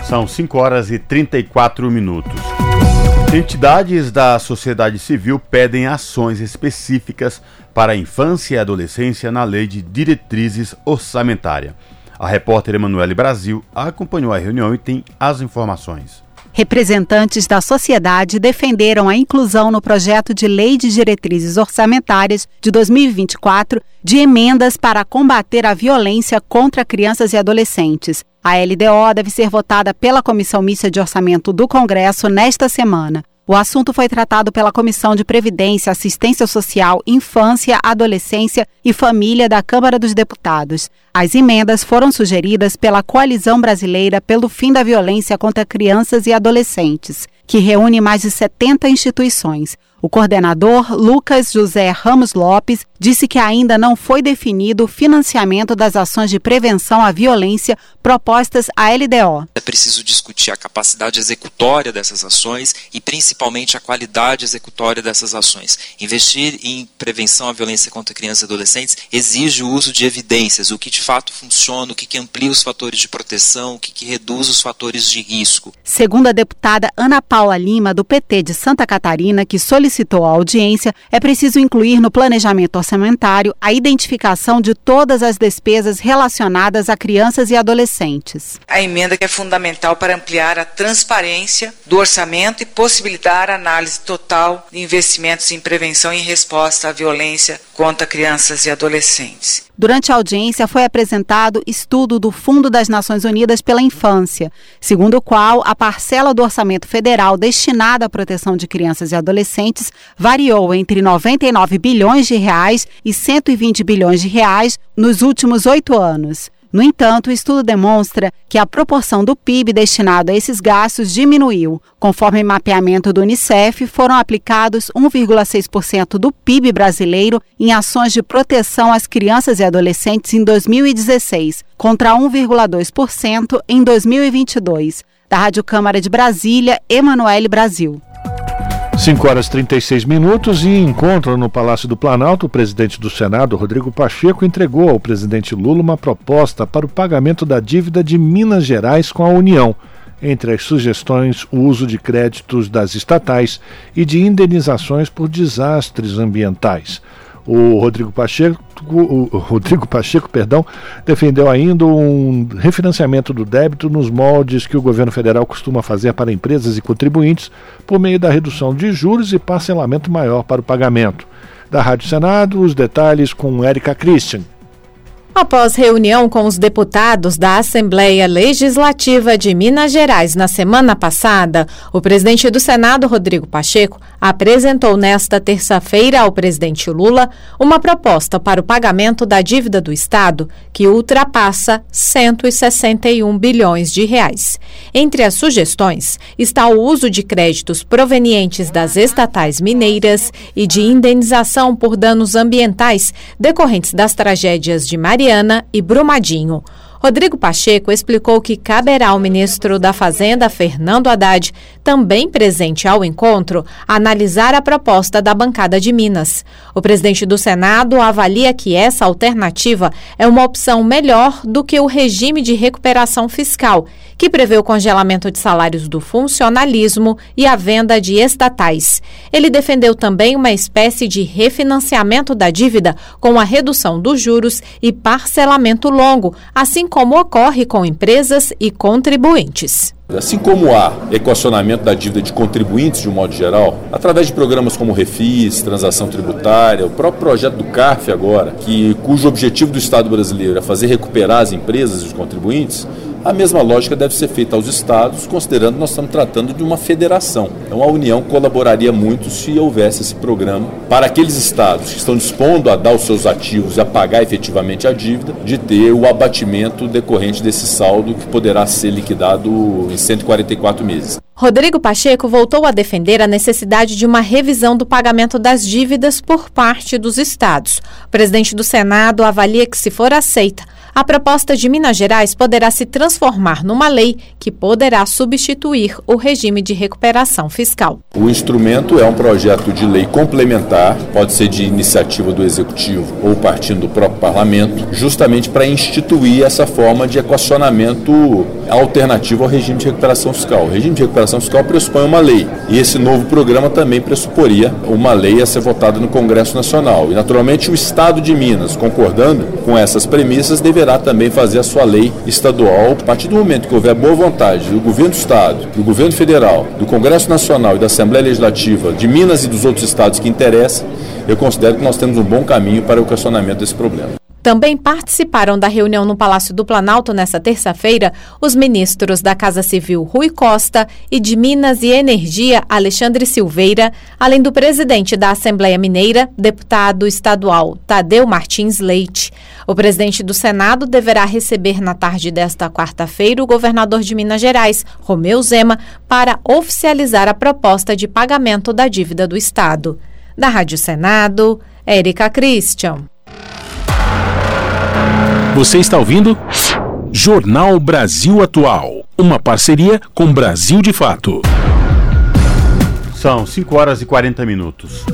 São 5 horas e 34 minutos. Entidades da sociedade civil pedem ações específicas para a infância e adolescência na Lei de Diretrizes Orçamentária. A repórter Emanuele Brasil acompanhou a reunião e tem as informações. Representantes da sociedade defenderam a inclusão no projeto de Lei de Diretrizes Orçamentárias de 2024 de emendas para combater a violência contra crianças e adolescentes. A LDO deve ser votada pela Comissão Mista de Orçamento do Congresso nesta semana. O assunto foi tratado pela Comissão de Previdência, Assistência Social, Infância, Adolescência e Família da Câmara dos Deputados. As emendas foram sugeridas pela Coalizão Brasileira pelo Fim da Violência contra Crianças e Adolescentes, que reúne mais de 70 instituições. O coordenador, Lucas José Ramos Lopes, disse que ainda não foi definido o financiamento das ações de prevenção à violência propostas à LDO. É preciso discutir a capacidade executória dessas ações e principalmente a qualidade executória dessas ações. Investir em prevenção à violência contra crianças e adolescentes exige o uso de evidências, o que de fato funciona, o que, amplia os fatores de proteção, o que, reduz os fatores de risco. Segundo a deputada Ana Paula Lima, do PT de Santa Catarina, que solicitou solicitou à audiência, é preciso incluir no planejamento orçamentário a identificação de todas as despesas relacionadas a crianças e adolescentes. A emenda que é fundamental para ampliar a transparência do orçamento e possibilitar a análise total de investimentos em prevenção e resposta à violência contra crianças e adolescentes. Durante a audiência foi apresentado estudo do Fundo das Nações Unidas pela Infância, segundo o qual a parcela do orçamento federal destinada à proteção de crianças e adolescentes variou entre 99 bilhões de reais e 120 bilhões de reais nos últimos oito anos. No entanto, o estudo demonstra que a proporção do PIB destinado a esses gastos diminuiu. Conforme mapeamento do Unicef, foram aplicados 1,6% do PIB brasileiro em ações de proteção às crianças e adolescentes em 2016, contra 1,2% em 2022. Da Rádio Câmara de Brasília, Emanuele Brasil. 5 horas e 36 minutos e encontro no Palácio do Planalto, o presidente do Senado, Rodrigo Pacheco, entregou ao presidente Lula uma proposta para o pagamento da dívida de Minas Gerais com a União. Entre as sugestões, o uso de créditos das estatais e de indenizações por desastres ambientais. O Rodrigo Pacheco, o Rodrigo Pacheco, perdão, defendeu ainda um refinanciamento do débito nos moldes que o governo federal costuma fazer para empresas e contribuintes por meio da redução de juros e parcelamento maior para o pagamento. Da Rádio Senado, os detalhes com Érica Christian. Após reunião com os deputados da Assembleia Legislativa de Minas Gerais na semana passada, o presidente do Senado, Rodrigo Pacheco, apresentou nesta terça-feira ao presidente Lula uma proposta para o pagamento da dívida do Estado que ultrapassa 161 bilhões de reais. Entre as sugestões está o uso de créditos provenientes das estatais mineiras e de indenização por danos ambientais decorrentes das tragédias de Maria Mariana e Brumadinho. Rodrigo Pacheco explicou que caberá ao ministro da Fazenda, Fernando Haddad, também presente ao encontro, analisar a proposta da bancada de Minas. O presidente do Senado avalia que essa alternativa é uma opção melhor do que o regime de recuperação fiscal, que prevê o congelamento de salários do funcionalismo e a venda de estatais. Ele defendeu também uma espécie de refinanciamento da dívida com a redução dos juros e parcelamento longo, assim como ocorre com empresas e contribuintes. Assim como há equacionamento da dívida de contribuintes de um modo geral, através de programas como Refis, Transação Tributária, o próprio projeto do CARF agora, que, cujo objetivo do Estado brasileiro é fazer recuperar as empresas e os contribuintes, a mesma lógica deve ser feita aos estados, considerando que nós estamos tratando de uma federação. Então a União colaboraria muito se houvesse esse programa para aqueles estados que estão dispondo a dar os seus ativos e a pagar efetivamente a dívida, de ter o abatimento decorrente desse saldo que poderá ser liquidado em 144 meses. Rodrigo Pacheco voltou a defender a necessidade de uma revisão do pagamento das dívidas por parte dos estados. O presidente do Senado avalia que, se for aceita, A proposta de Minas Gerais poderá se transformar numa lei que poderá substituir o regime de recuperação fiscal. O instrumento é um projeto de lei complementar, pode ser de iniciativa do Executivo ou partindo do próprio Parlamento, justamente para instituir essa forma de equacionamento alternativo ao regime de recuperação fiscal. O regime de recuperação fiscal pressupõe uma lei e esse novo programa também pressuporia uma lei a ser votada no Congresso Nacional. E, naturalmente, o Estado de Minas, concordando com essas premissas, deverá também fazer a sua lei estadual. A partir do momento que houver boa vontade do governo do Estado, do governo federal, do Congresso Nacional e da Assembleia Legislativa de Minas e dos outros estados que interessam, eu considero que nós temos um bom caminho para o questionamento desse problema. Também participaram da reunião no Palácio do Planalto nesta terça-feira os ministros da Casa Civil Rui Costa e de Minas e Energia Alexandre Silveira, além do presidente da Assembleia Mineira, deputado estadual Tadeu Martins Leite. O presidente do Senado deverá receber na tarde desta quarta-feira o governador de Minas Gerais, Romeu Zema, para oficializar a proposta de pagamento da dívida do Estado. Da Rádio Senado, Érica Christian. Você está ouvindo? Jornal Brasil Atual. Uma parceria com Brasil de Fato. São 5 horas e 40 minutos.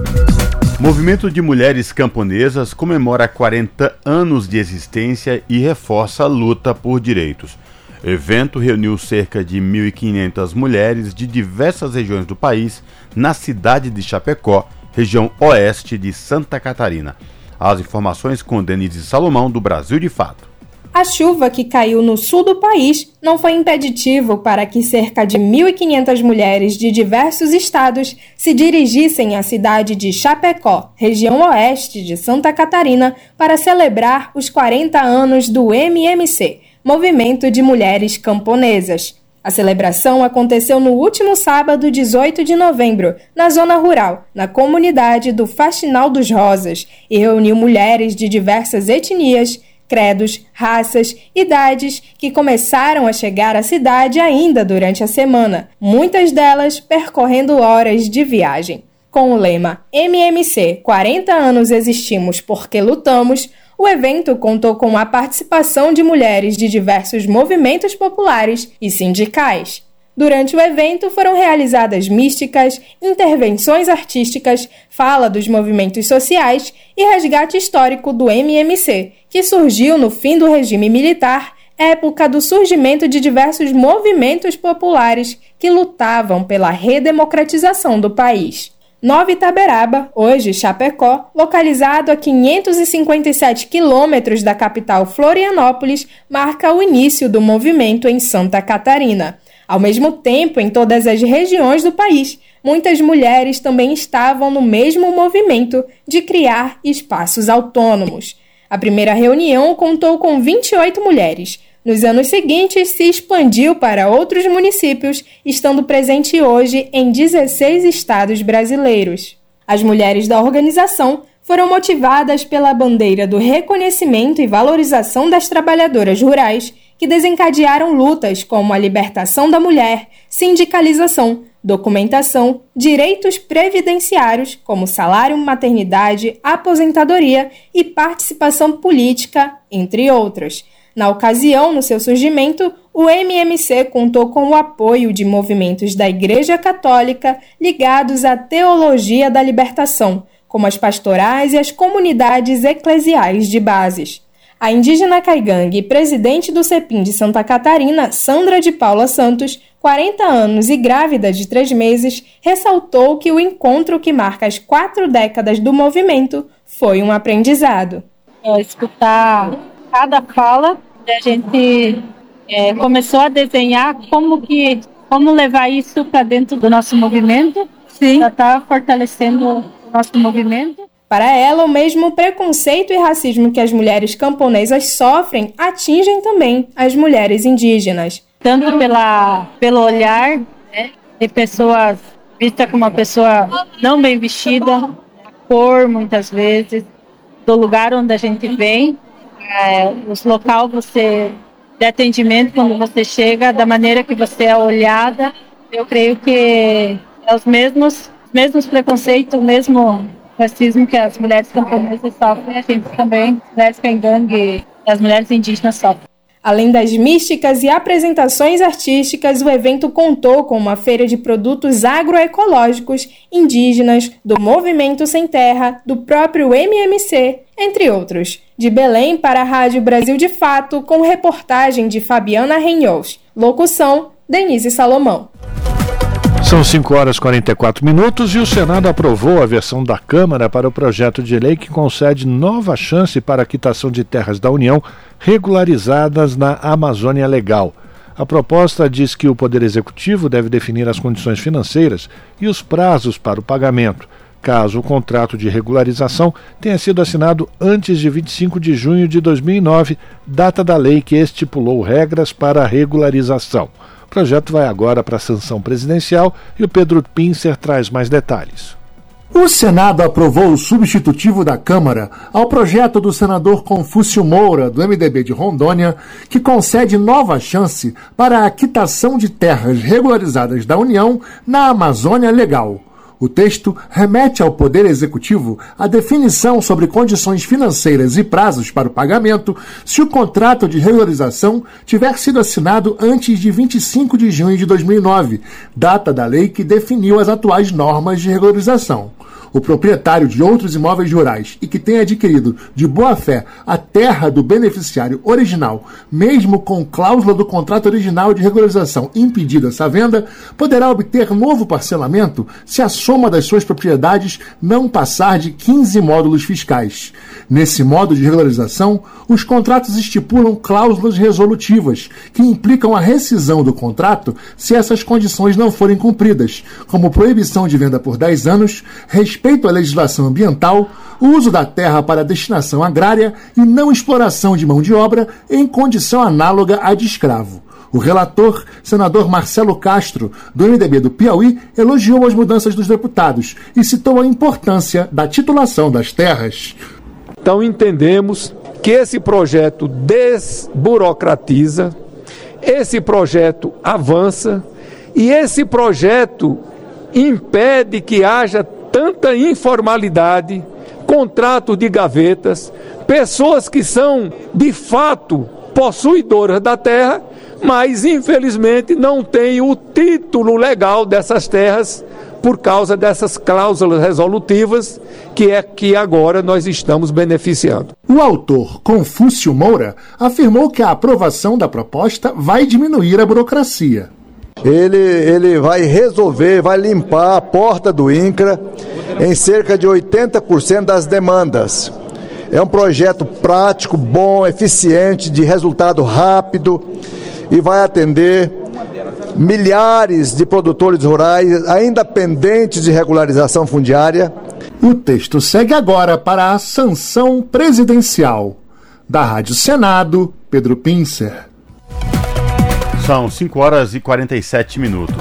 Movimento de Mulheres Camponesas comemora 40 anos de existência e reforça a luta por direitos. O evento reuniu cerca de 1.500 mulheres de diversas regiões do país na cidade de Chapecó, região oeste de Santa Catarina. As informações com Denise Salomão, do Brasil de Fato. A chuva que caiu no sul do país não foi impeditivo para que cerca de 1.500 mulheres de diversos estados se dirigissem à cidade de Chapecó, região oeste de Santa Catarina, para celebrar os 40 anos do MMC, Movimento de Mulheres Camponesas. A celebração aconteceu no último sábado, 18 de novembro, na zona rural, na comunidade do Faxinal dos Rosas, e reuniu mulheres de diversas etnias, credos, raças, idades que começaram a chegar à cidade ainda durante a semana, muitas delas percorrendo horas de viagem. Com o lema MMC 40 anos existimos porque lutamos, o evento contou com a participação de mulheres de diversos movimentos populares e sindicais. Durante o evento foram realizadas místicas, intervenções artísticas, fala dos movimentos sociais e resgate histórico do MMC, que surgiu no fim do regime militar, época do surgimento de diversos movimentos populares que lutavam pela redemocratização do país. Nova Itaberaba, hoje Chapecó, localizado a 557 quilômetros da capital Florianópolis, marca o início do movimento em Santa Catarina. Ao mesmo tempo, em todas as regiões do país, muitas mulheres também estavam no mesmo movimento de criar espaços autônomos. A primeira reunião contou com 28 mulheres, nos anos seguintes, se expandiu para outros municípios, estando presente hoje em 16 estados brasileiros. As mulheres da organização foram motivadas pela bandeira do reconhecimento e valorização das trabalhadoras rurais, que desencadearam lutas como a libertação da mulher, sindicalização, documentação, direitos previdenciários, como salário, maternidade, aposentadoria e participação política, entre outras. Na ocasião, no seu surgimento, o MMC contou com o apoio de movimentos da Igreja Católica ligados à teologia da libertação, como as pastorais e as comunidades eclesiais de bases. A indígena caigangue e presidente do CEPIM de Santa Catarina, Sandra de Paula Santos, 40 anos e grávida de três meses, ressaltou que o encontro que marca as quatro décadas do movimento foi um aprendizado. É escutar cada fala, a gente é, começou a desenhar como que como levar isso para dentro do nosso movimento. Sim. Já está fortalecendo o nosso movimento. Para ela, o mesmo preconceito e racismo que as mulheres camponesas sofrem atingem também as mulheres indígenas. Tanto pela, pelo olhar né, de pessoas vistas como uma pessoa não bem vestida, cor muitas vezes, do lugar onde a gente vem, é, os local você de atendimento quando você chega, da maneira que você é olhada, eu creio que é os mesmos, mesmos preconceitos, o mesmo racismo que as mulheres camponesas sofrem, a gente também, mulheres gangue as mulheres indígenas sofrem. Além das místicas e apresentações artísticas, o evento contou com uma feira de produtos agroecológicos, indígenas, do Movimento Sem Terra, do próprio MMC, entre outros. De Belém para a Rádio Brasil de Fato, com reportagem de Fabiana Renhos. Locução: Denise Salomão. São 5 horas e 44 minutos e o Senado aprovou a versão da Câmara para o projeto de lei que concede nova chance para a quitação de terras da União regularizadas na Amazônia Legal. A proposta diz que o Poder Executivo deve definir as condições financeiras e os prazos para o pagamento, caso o contrato de regularização tenha sido assinado antes de 25 de junho de 2009, data da lei que estipulou regras para a regularização. O projeto vai agora para a sanção presidencial e o Pedro Pincer traz mais detalhes. O Senado aprovou o substitutivo da Câmara ao projeto do senador Confúcio Moura, do MDB de Rondônia, que concede nova chance para a quitação de terras regularizadas da União na Amazônia Legal. O texto remete ao Poder Executivo a definição sobre condições financeiras e prazos para o pagamento se o contrato de regularização tiver sido assinado antes de 25 de junho de 2009, data da lei que definiu as atuais normas de regularização o proprietário de outros imóveis rurais e que tenha adquirido de boa fé a terra do beneficiário original, mesmo com cláusula do contrato original de regularização impedida essa venda, poderá obter novo parcelamento se a soma das suas propriedades não passar de 15 módulos fiscais. Nesse modo de regularização, os contratos estipulam cláusulas resolutivas que implicam a rescisão do contrato se essas condições não forem cumpridas, como proibição de venda por 10 anos, respeito respeito à legislação ambiental, o uso da terra para destinação agrária e não exploração de mão de obra em condição análoga à de escravo. O relator, senador Marcelo Castro, do MDB do Piauí, elogiou as mudanças dos deputados e citou a importância da titulação das terras. Então entendemos que esse projeto desburocratiza, esse projeto avança e esse projeto impede que haja tanta informalidade, contratos de gavetas, pessoas que são de fato possuidoras da terra, mas infelizmente não têm o título legal dessas terras por causa dessas cláusulas resolutivas que é que agora nós estamos beneficiando. O autor Confúcio Moura afirmou que a aprovação da proposta vai diminuir a burocracia ele, ele vai resolver, vai limpar a porta do INCRA em cerca de 80% das demandas. É um projeto prático, bom, eficiente, de resultado rápido e vai atender milhares de produtores rurais ainda pendentes de regularização fundiária. O texto segue agora para a sanção presidencial. Da Rádio Senado, Pedro Pincer. São 5 horas e 47 minutos.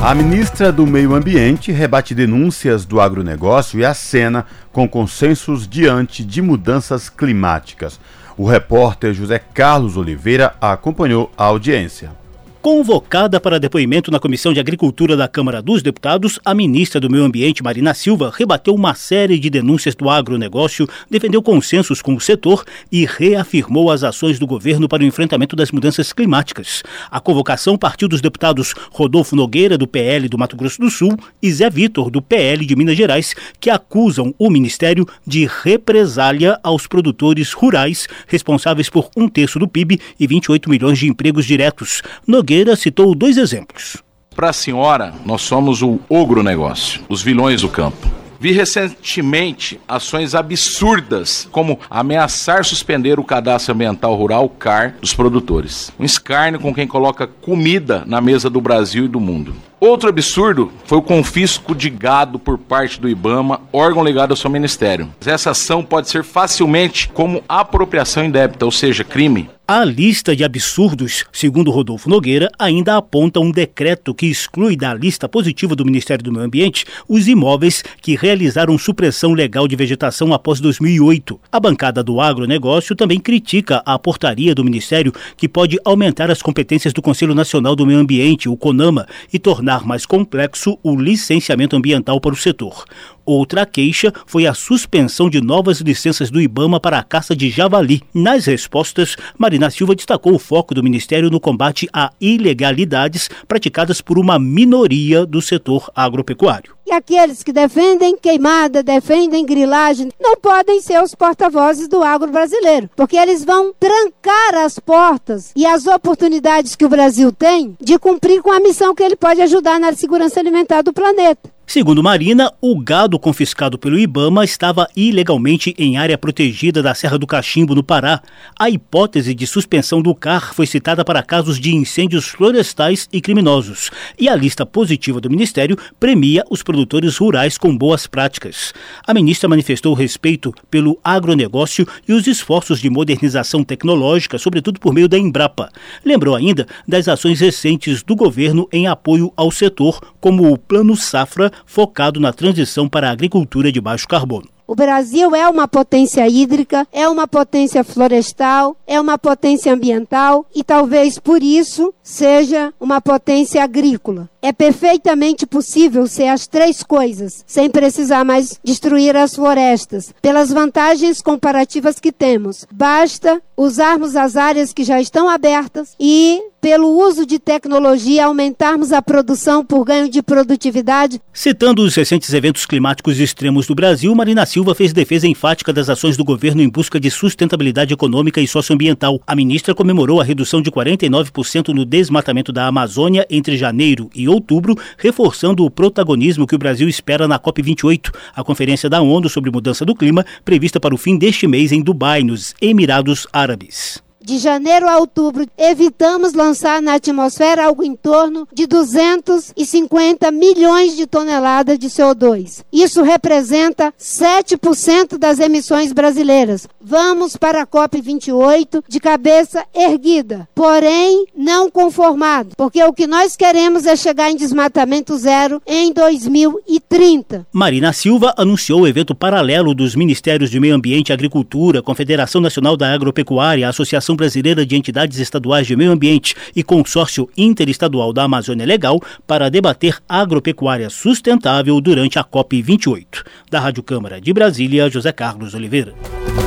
A ministra do Meio Ambiente rebate denúncias do agronegócio e acena com consensos diante de mudanças climáticas. O repórter José Carlos Oliveira acompanhou a audiência. Convocada para depoimento na Comissão de Agricultura da Câmara dos Deputados, a ministra do Meio Ambiente, Marina Silva, rebateu uma série de denúncias do agronegócio, defendeu consensos com o setor e reafirmou as ações do governo para o enfrentamento das mudanças climáticas. A convocação partiu dos deputados Rodolfo Nogueira, do PL do Mato Grosso do Sul, e Zé Vitor, do PL de Minas Gerais, que acusam o Ministério de represália aos produtores rurais, responsáveis por um terço do PIB e 28 milhões de empregos diretos. Nogueira Nogueira citou dois exemplos. Para a senhora, nós somos o ogro negócio, os vilões do campo. Vi recentemente ações absurdas, como ameaçar suspender o cadastro ambiental rural, CAR, dos produtores. Um escárnio com quem coloca comida na mesa do Brasil e do mundo. Outro absurdo foi o confisco de gado por parte do IBAMA, órgão ligado ao seu ministério. Essa ação pode ser facilmente como apropriação indébita, ou seja, crime. A lista de absurdos, segundo Rodolfo Nogueira, ainda aponta um decreto que exclui da lista positiva do Ministério do Meio Ambiente os imóveis que realizaram supressão legal de vegetação após 2008. A bancada do agronegócio também critica a portaria do Ministério que pode aumentar as competências do Conselho Nacional do Meio Ambiente, o CONAMA, e tornar mais complexo o licenciamento ambiental para o setor. Outra queixa foi a suspensão de novas licenças do Ibama para a caça de javali. Nas respostas, Marina Silva destacou o foco do Ministério no combate a ilegalidades praticadas por uma minoria do setor agropecuário. E aqueles que defendem queimada, defendem grilagem, não podem ser os porta-vozes do agro brasileiro, porque eles vão trancar as portas e as oportunidades que o Brasil tem de cumprir com a missão que ele pode ajudar na segurança alimentar do planeta. Segundo Marina, o gado confiscado pelo Ibama estava ilegalmente em área protegida da Serra do Cachimbo, no Pará. A hipótese de suspensão do CAR foi citada para casos de incêndios florestais e criminosos. E a lista positiva do Ministério premia os produtores rurais com boas práticas. A ministra manifestou respeito pelo agronegócio e os esforços de modernização tecnológica, sobretudo por meio da Embrapa. Lembrou ainda das ações recentes do governo em apoio ao setor, como o Plano Safra focado na transição para a agricultura de baixo carbono. O Brasil é uma potência hídrica, é uma potência florestal, é uma potência ambiental e talvez por isso seja uma potência agrícola. É perfeitamente possível ser as três coisas, sem precisar mais destruir as florestas, pelas vantagens comparativas que temos. Basta usarmos as áreas que já estão abertas e pelo uso de tecnologia, aumentarmos a produção por ganho de produtividade. Citando os recentes eventos climáticos extremos do Brasil, Marina Silva fez defesa enfática das ações do governo em busca de sustentabilidade econômica e socioambiental. A ministra comemorou a redução de 49% no desmatamento da Amazônia entre janeiro e outubro, reforçando o protagonismo que o Brasil espera na COP28, a Conferência da ONU sobre Mudança do Clima, prevista para o fim deste mês em Dubai, nos Emirados Árabes de janeiro a outubro, evitamos lançar na atmosfera algo em torno de 250 milhões de toneladas de CO2. Isso representa 7% das emissões brasileiras. Vamos para a COP28 de cabeça erguida, porém não conformado, porque o que nós queremos é chegar em desmatamento zero em 2030. Marina Silva anunciou o evento paralelo dos Ministérios de Meio Ambiente e Agricultura, Confederação Nacional da Agropecuária, Associação Associação Brasileira de Entidades Estaduais de Meio Ambiente e Consórcio Interestadual da Amazônia Legal para debater agropecuária sustentável durante a COP28. Da Rádio Câmara de Brasília, José Carlos Oliveira.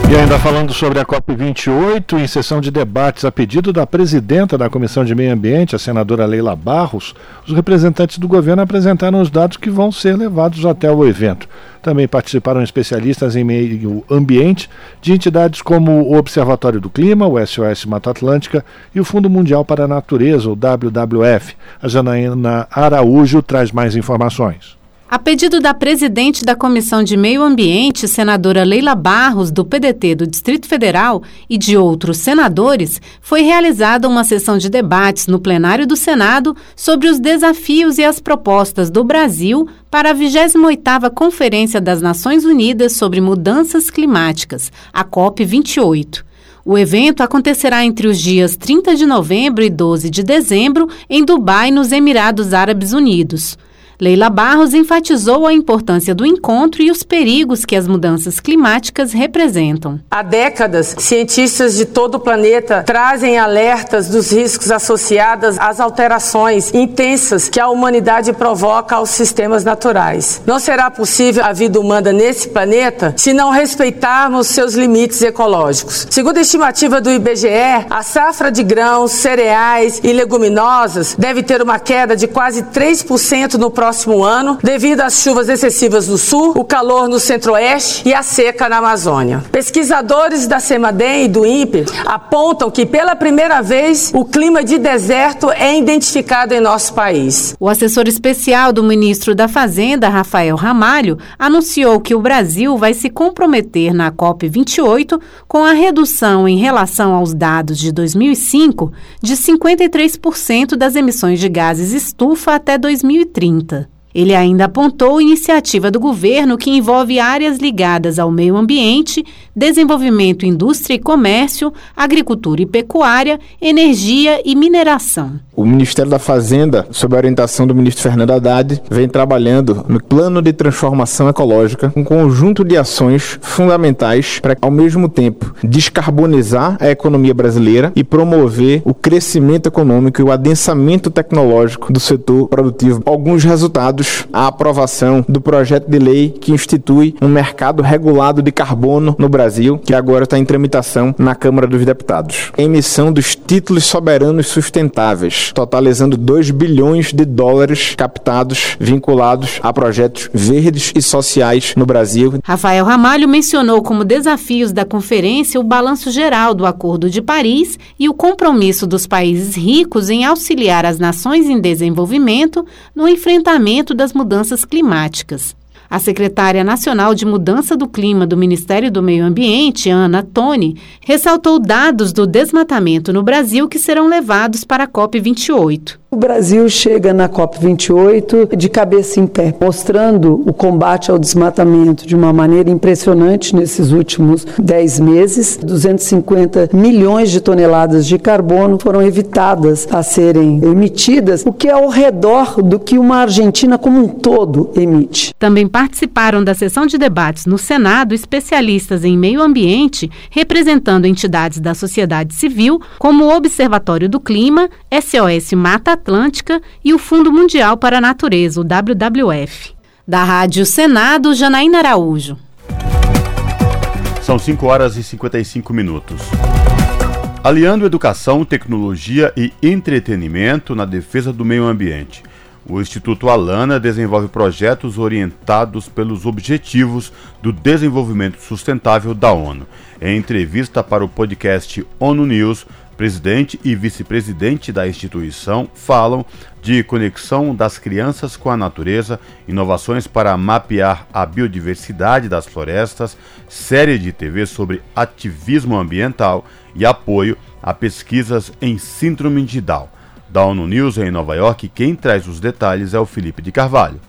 E ainda falando sobre a COP28, em sessão de debates a pedido da presidenta da Comissão de Meio Ambiente, a senadora Leila Barros, os representantes do governo apresentaram os dados que vão ser levados até o evento. Também participaram especialistas em meio ambiente de entidades como o Observatório do Clima, o SOS Mata Atlântica e o Fundo Mundial para a Natureza, o WWF. A Janaína Araújo traz mais informações. A pedido da presidente da Comissão de Meio Ambiente, senadora Leila Barros, do PDT do Distrito Federal, e de outros senadores, foi realizada uma sessão de debates no plenário do Senado sobre os desafios e as propostas do Brasil para a 28ª Conferência das Nações Unidas sobre Mudanças Climáticas, a COP28. O evento acontecerá entre os dias 30 de novembro e 12 de dezembro em Dubai, nos Emirados Árabes Unidos. Leila Barros enfatizou a importância do encontro e os perigos que as mudanças climáticas representam. Há décadas, cientistas de todo o planeta trazem alertas dos riscos associados às alterações intensas que a humanidade provoca aos sistemas naturais. Não será possível a vida humana nesse planeta se não respeitarmos seus limites ecológicos. Segundo a estimativa do IBGE, a safra de grãos, cereais e leguminosas deve ter uma queda de quase 3% no próximo próximo ano, devido às chuvas excessivas no sul, o calor no centro-oeste e a seca na Amazônia. Pesquisadores da CEMADEM e do INPE apontam que pela primeira vez o clima de deserto é identificado em nosso país. O assessor especial do ministro da Fazenda, Rafael Ramalho, anunciou que o Brasil vai se comprometer na COP28 com a redução em relação aos dados de 2005 de 53% das emissões de gases estufa até 2030. Ele ainda apontou iniciativa do governo que envolve áreas ligadas ao meio ambiente, desenvolvimento, indústria e comércio, agricultura e pecuária, energia e mineração. O Ministério da Fazenda, sob a orientação do ministro Fernando Haddad, vem trabalhando no plano de transformação ecológica, um conjunto de ações fundamentais para, ao mesmo tempo, descarbonizar a economia brasileira e promover o crescimento econômico e o adensamento tecnológico do setor produtivo. Alguns resultados a aprovação do projeto de lei que institui um mercado regulado de carbono no Brasil, que agora está em tramitação na Câmara dos Deputados. Emissão dos títulos soberanos sustentáveis, totalizando 2 bilhões de dólares captados vinculados a projetos verdes e sociais no Brasil. Rafael Ramalho mencionou como desafios da conferência o balanço geral do Acordo de Paris e o compromisso dos países ricos em auxiliar as nações em desenvolvimento no enfrentamento das mudanças climáticas. A secretária nacional de Mudança do Clima do Ministério do Meio Ambiente, Ana Toni, ressaltou dados do desmatamento no Brasil que serão levados para a COP28. O Brasil chega na COP28 de cabeça em pé, mostrando o combate ao desmatamento de uma maneira impressionante nesses últimos 10 meses. 250 milhões de toneladas de carbono foram evitadas a serem emitidas, o que é ao redor do que uma Argentina como um todo emite. Também participaram da sessão de debates no Senado especialistas em meio ambiente, representando entidades da sociedade civil, como o Observatório do Clima, SOS Mata Atlântica e o Fundo Mundial para a Natureza, o WWF. Da Rádio Senado, Janaína Araújo. São 5 horas e 55 minutos. Aliando educação, tecnologia e entretenimento na defesa do meio ambiente. O Instituto Alana desenvolve projetos orientados pelos Objetivos do Desenvolvimento Sustentável da ONU. Em entrevista para o podcast ONU News, presidente e vice-presidente da instituição falam de conexão das crianças com a natureza, inovações para mapear a biodiversidade das florestas, série de TV sobre ativismo ambiental e apoio a pesquisas em síndrome de Down. Da ONU News em Nova York, quem traz os detalhes é o Felipe de Carvalho.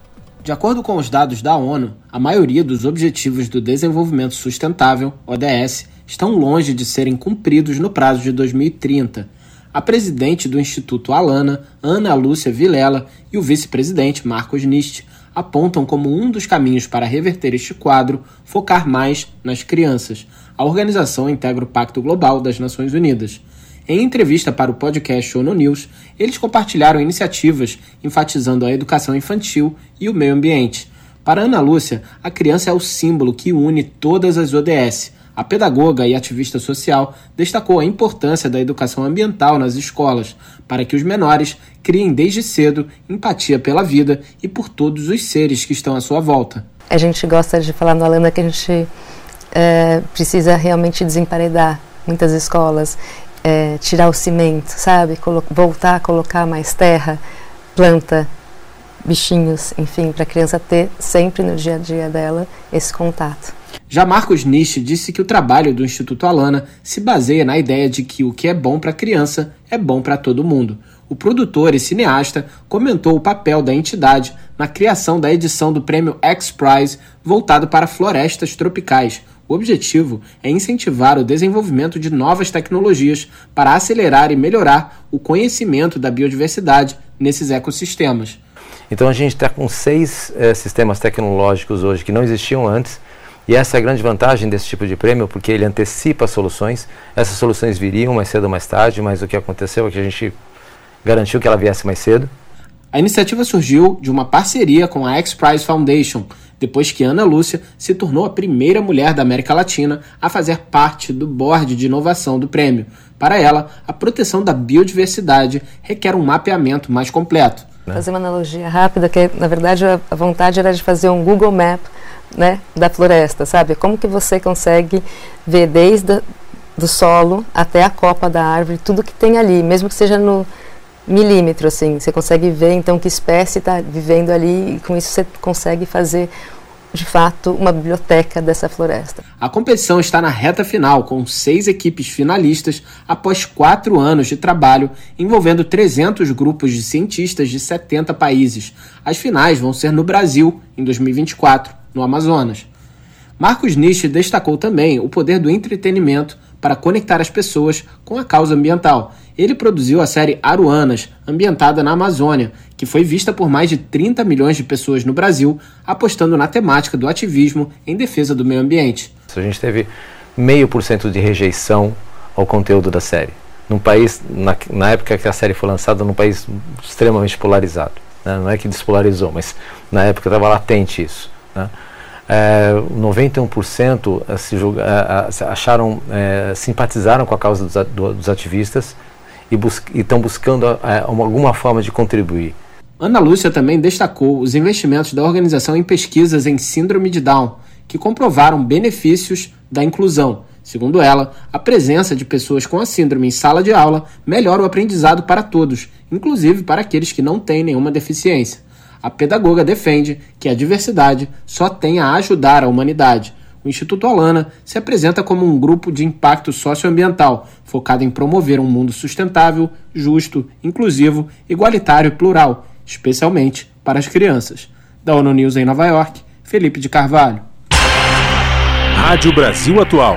De acordo com os dados da ONU, a maioria dos Objetivos do Desenvolvimento Sustentável, ODS, estão longe de serem cumpridos no prazo de 2030. A presidente do Instituto Alana, Ana Lúcia Vilela, e o vice-presidente, Marcos Nist, apontam como um dos caminhos para reverter este quadro focar mais nas crianças. A organização integra o Pacto Global das Nações Unidas. Em entrevista para o podcast ONU News, eles compartilharam iniciativas enfatizando a educação infantil e o meio ambiente. Para Ana Lúcia, a criança é o símbolo que une todas as ODS a pedagoga e ativista social destacou a importância da educação ambiental nas escolas, para que os menores criem desde cedo empatia pela vida e por todos os seres que estão à sua volta. A gente gosta de falar no Alana que a gente é, precisa realmente desemparedar muitas escolas, é, tirar o cimento, sabe? Colo voltar a colocar mais terra, planta, bichinhos, enfim, para a criança ter sempre no dia a dia dela esse contato. Já Marcos Nisch disse que o trabalho do Instituto Alana se baseia na ideia de que o que é bom para a criança é bom para todo mundo. O produtor e cineasta comentou o papel da entidade na criação da edição do prêmio X Prize voltado para florestas tropicais. O objetivo é incentivar o desenvolvimento de novas tecnologias para acelerar e melhorar o conhecimento da biodiversidade nesses ecossistemas. Então a gente está com seis é, sistemas tecnológicos hoje que não existiam antes e essa é a grande vantagem desse tipo de prêmio, porque ele antecipa soluções. Essas soluções viriam mais cedo ou mais tarde, mas o que aconteceu é que a gente garantiu que ela viesse mais cedo. A iniciativa surgiu de uma parceria com a X-Prize Foundation, depois que Ana Lúcia se tornou a primeira mulher da América Latina a fazer parte do board de inovação do prêmio. Para ela, a proteção da biodiversidade requer um mapeamento mais completo. Fazer uma analogia rápida, que na verdade a vontade era de fazer um Google Map né, da floresta, sabe? Como que você consegue ver desde do solo até a copa da árvore, tudo que tem ali, mesmo que seja no milímetro, assim, você consegue ver então que espécie está vivendo ali e com isso você consegue fazer de fato uma biblioteca dessa floresta. A competição está na reta final, com seis equipes finalistas após quatro anos de trabalho envolvendo 300 grupos de cientistas de 70 países. As finais vão ser no Brasil em 2024 no Amazonas. Marcos Nietzsche destacou também o poder do entretenimento para conectar as pessoas com a causa ambiental. Ele produziu a série Aruanas, ambientada na Amazônia, que foi vista por mais de 30 milhões de pessoas no Brasil, apostando na temática do ativismo em defesa do meio ambiente. A gente teve meio por cento de rejeição ao conteúdo da série. Num país, na, na época que a série foi lançada, num país extremamente polarizado. né? não é que despolarizou, mas na época estava latente isso. Né? É, 91% eh, se julga, eh, acharam, é, simpatizaram com a causa dos, dos ativistas e bus estão buscando é, alguma forma de contribuir. Ana Lúcia também destacou os investimentos da organização em pesquisas em síndrome de Down, que comprovaram benefícios da inclusão. Segundo ela, a presença de pessoas com a síndrome em sala de aula melhora o aprendizado para todos, inclusive para aqueles que não têm nenhuma deficiência. A pedagoga defende que a diversidade só tem a ajudar a humanidade. O Instituto Alana se apresenta como um grupo de impacto socioambiental, focado em promover um mundo sustentável, justo, inclusivo, igualitário e plural, especialmente para as crianças. Da ONU News em Nova York, Felipe de Carvalho. Rádio Brasil Atual.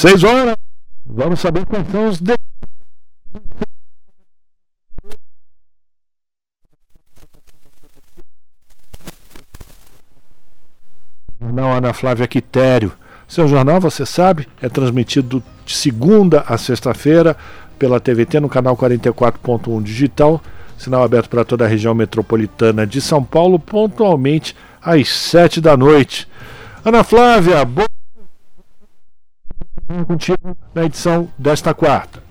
Seis horas. Vamos saber quais são os de... Jornal Ana Flávia Quitério. Seu jornal, você sabe, é transmitido de segunda a sexta-feira pela TVT no canal 44.1 digital, sinal aberto para toda a região metropolitana de São Paulo, pontualmente às sete da noite. Ana Flávia, boa contigo na edição desta quarta.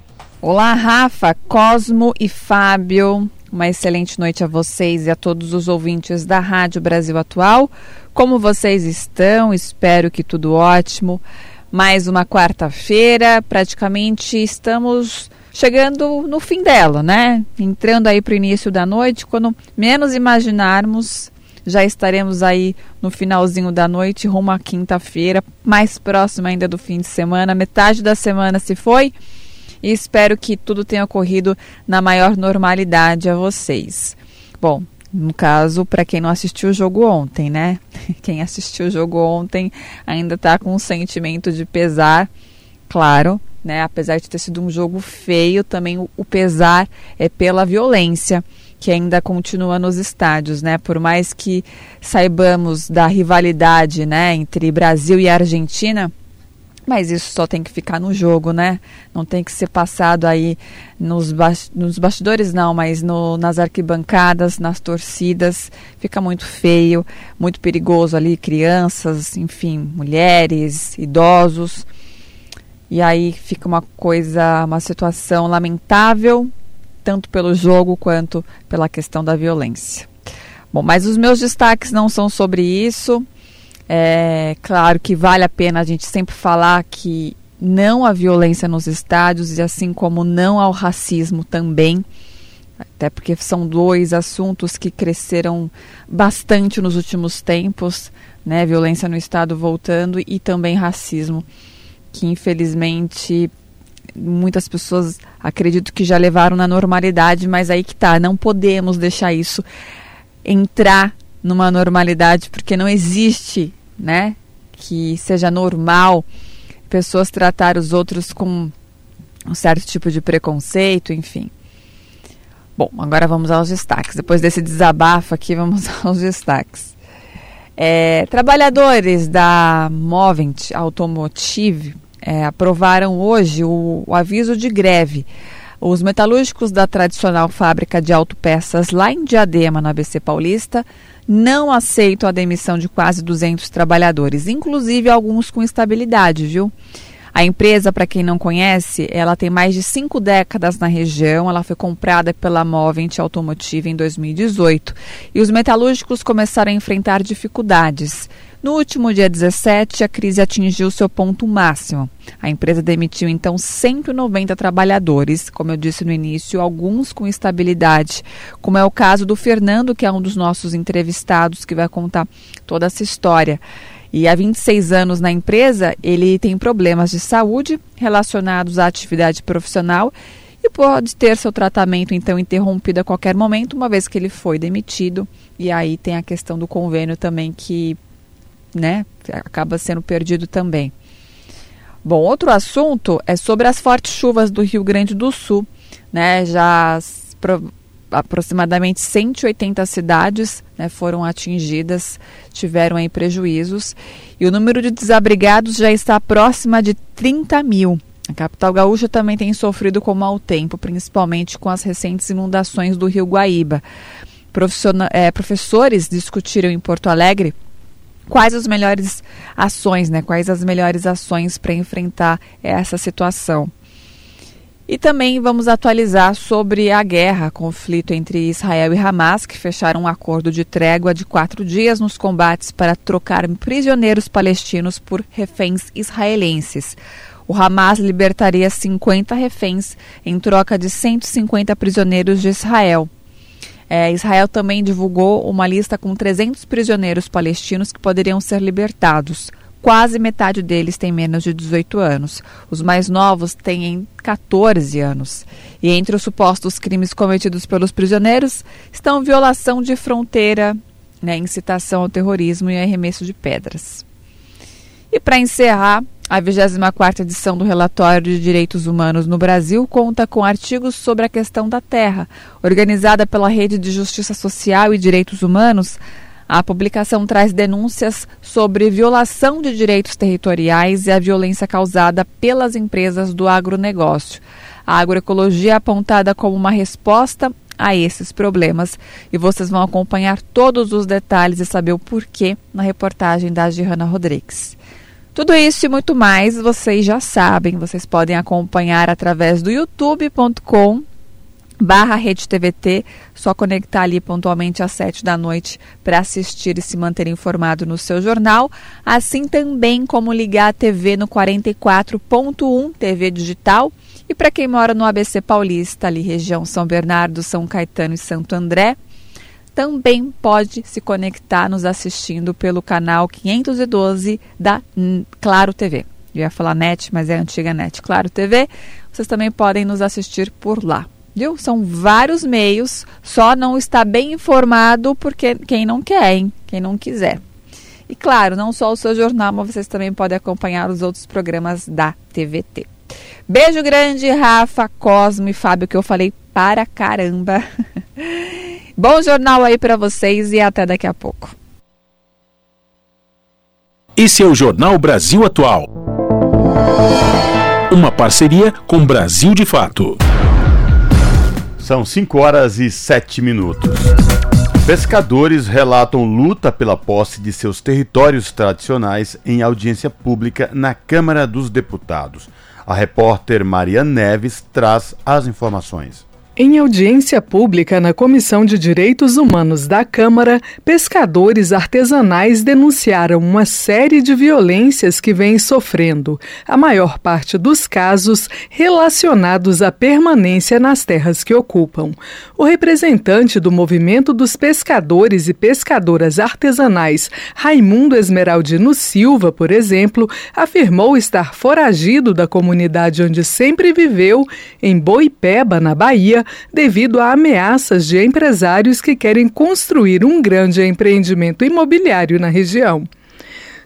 Olá, Rafa, Cosmo e Fábio. Uma excelente noite a vocês e a todos os ouvintes da Rádio Brasil Atual. Como vocês estão? Espero que tudo ótimo. Mais uma quarta-feira, praticamente estamos chegando no fim dela, né? Entrando aí para o início da noite, quando menos imaginarmos, já estaremos aí no finalzinho da noite, rumo à quinta-feira, mais próximo ainda do fim de semana. Metade da semana se foi e espero que tudo tenha ocorrido na maior normalidade a vocês. Bom, no caso, para quem não assistiu o jogo ontem, né? [laughs] Quem assistiu o jogo ontem ainda está com um sentimento de pesar, claro, né? Apesar de ter sido um jogo feio, também o, pesar é pela violência que ainda continua nos estádios, né? Por mais que saibamos da rivalidade, né, entre Brasil e Argentina, mas isso só tem que ficar no jogo, né? Não tem que ser passado aí nos, ba nos bastidores, não, mas no, nas arquibancadas, nas torcidas. Fica muito feio, muito perigoso ali, crianças, enfim, mulheres, idosos. E aí fica uma coisa, uma situação lamentável tanto pelo jogo quanto pela questão da violência. Bom, mas os meus destaques não são sobre isso. É claro que vale a pena a gente sempre falar que não há violência nos estádios e assim como não ao racismo também, até porque são dois assuntos que cresceram bastante nos últimos tempos, né? Violência no estado voltando e também racismo, que infelizmente muitas pessoas acredito que já levaram na normalidade, mas aí que tá, não podemos deixar isso entrar numa normalidade porque não existe, né, que seja normal pessoas tratar os outros com um certo tipo de preconceito, enfim. Bom, agora vamos aos destaques. Depois desse desabafo aqui, vamos [laughs] aos destaques. É, trabalhadores da Movent Automotive é, aprovaram hoje o, o aviso de greve. Os metalúrgicos da tradicional fábrica de autopeças lá em Diadema, no ABC Paulista, não aceitam a demissão de quase 200 trabalhadores, inclusive alguns com estabilidade, viu? A empresa, para quem não conhece, ela tem mais de cinco décadas na região. Ela foi comprada pela Movent Automotive em 2018 e os metalúrgicos começaram a enfrentar dificuldades. No último dia 17, a crise atingiu seu ponto máximo. A empresa demitiu então 190 trabalhadores, como eu disse no início, alguns com estabilidade, como é o caso do Fernando, que é um dos nossos entrevistados, que vai contar toda essa história. E há 26 anos na empresa, ele tem problemas de saúde relacionados à atividade profissional e pode ter seu tratamento então interrompido a qualquer momento, uma vez que ele foi demitido. E aí tem a questão do convênio também que, né, acaba sendo perdido também. Bom, outro assunto é sobre as fortes chuvas do Rio Grande do Sul, né? Já aproximadamente 180 cidades né, foram atingidas, tiveram aí prejuízos e o número de desabrigados já está próxima de 30 mil. A capital gaúcha também tem sofrido com mau tempo, principalmente com as recentes inundações do rio Guaíba. É, professores discutiram em Porto Alegre quais as melhores ações, né? Quais as melhores ações para enfrentar essa situação. E também vamos atualizar sobre a guerra, conflito entre Israel e Hamas, que fecharam um acordo de trégua de quatro dias nos combates para trocar prisioneiros palestinos por reféns israelenses. O Hamas libertaria 50 reféns em troca de 150 prisioneiros de Israel. É, Israel também divulgou uma lista com 300 prisioneiros palestinos que poderiam ser libertados. Quase metade deles tem menos de 18 anos. Os mais novos têm 14 anos. E entre os supostos crimes cometidos pelos prisioneiros estão violação de fronteira, né, incitação ao terrorismo e arremesso de pedras. E para encerrar, a 24ª edição do Relatório de Direitos Humanos no Brasil conta com artigos sobre a questão da terra, organizada pela Rede de Justiça Social e Direitos Humanos a publicação traz denúncias sobre violação de direitos territoriais e a violência causada pelas empresas do agronegócio. A agroecologia é apontada como uma resposta a esses problemas e vocês vão acompanhar todos os detalhes e saber o porquê na reportagem da Gihanna Rodrigues. Tudo isso e muito mais vocês já sabem, vocês podem acompanhar através do youtube.com barra Rede TVT, só conectar ali pontualmente às sete da noite para assistir e se manter informado no seu jornal, assim também como ligar a TV no 44.1 TV digital. E para quem mora no ABC Paulista, ali região São Bernardo, São Caetano e Santo André, também pode se conectar nos assistindo pelo canal 512 da Claro TV. Eu ia falar NET, mas é a antiga NET Claro TV. Vocês também podem nos assistir por lá viu? São vários meios, só não está bem informado porque quem não quer, hein? Quem não quiser. E claro, não só o seu jornal, mas vocês também podem acompanhar os outros programas da TVT. Beijo grande, Rafa, Cosmo e Fábio, que eu falei para caramba. [laughs] Bom jornal aí para vocês e até daqui a pouco. Esse é o Jornal Brasil Atual. Uma parceria com Brasil de Fato. São 5 horas e 7 minutos. Pescadores relatam luta pela posse de seus territórios tradicionais em audiência pública na Câmara dos Deputados. A repórter Maria Neves traz as informações. Em audiência pública na Comissão de Direitos Humanos da Câmara, pescadores artesanais denunciaram uma série de violências que vêm sofrendo, a maior parte dos casos relacionados à permanência nas terras que ocupam. O representante do movimento dos pescadores e pescadoras artesanais, Raimundo Esmeraldino Silva, por exemplo, afirmou estar foragido da comunidade onde sempre viveu, em Boipeba, na Bahia devido a ameaças de empresários que querem construir um grande empreendimento imobiliário na região.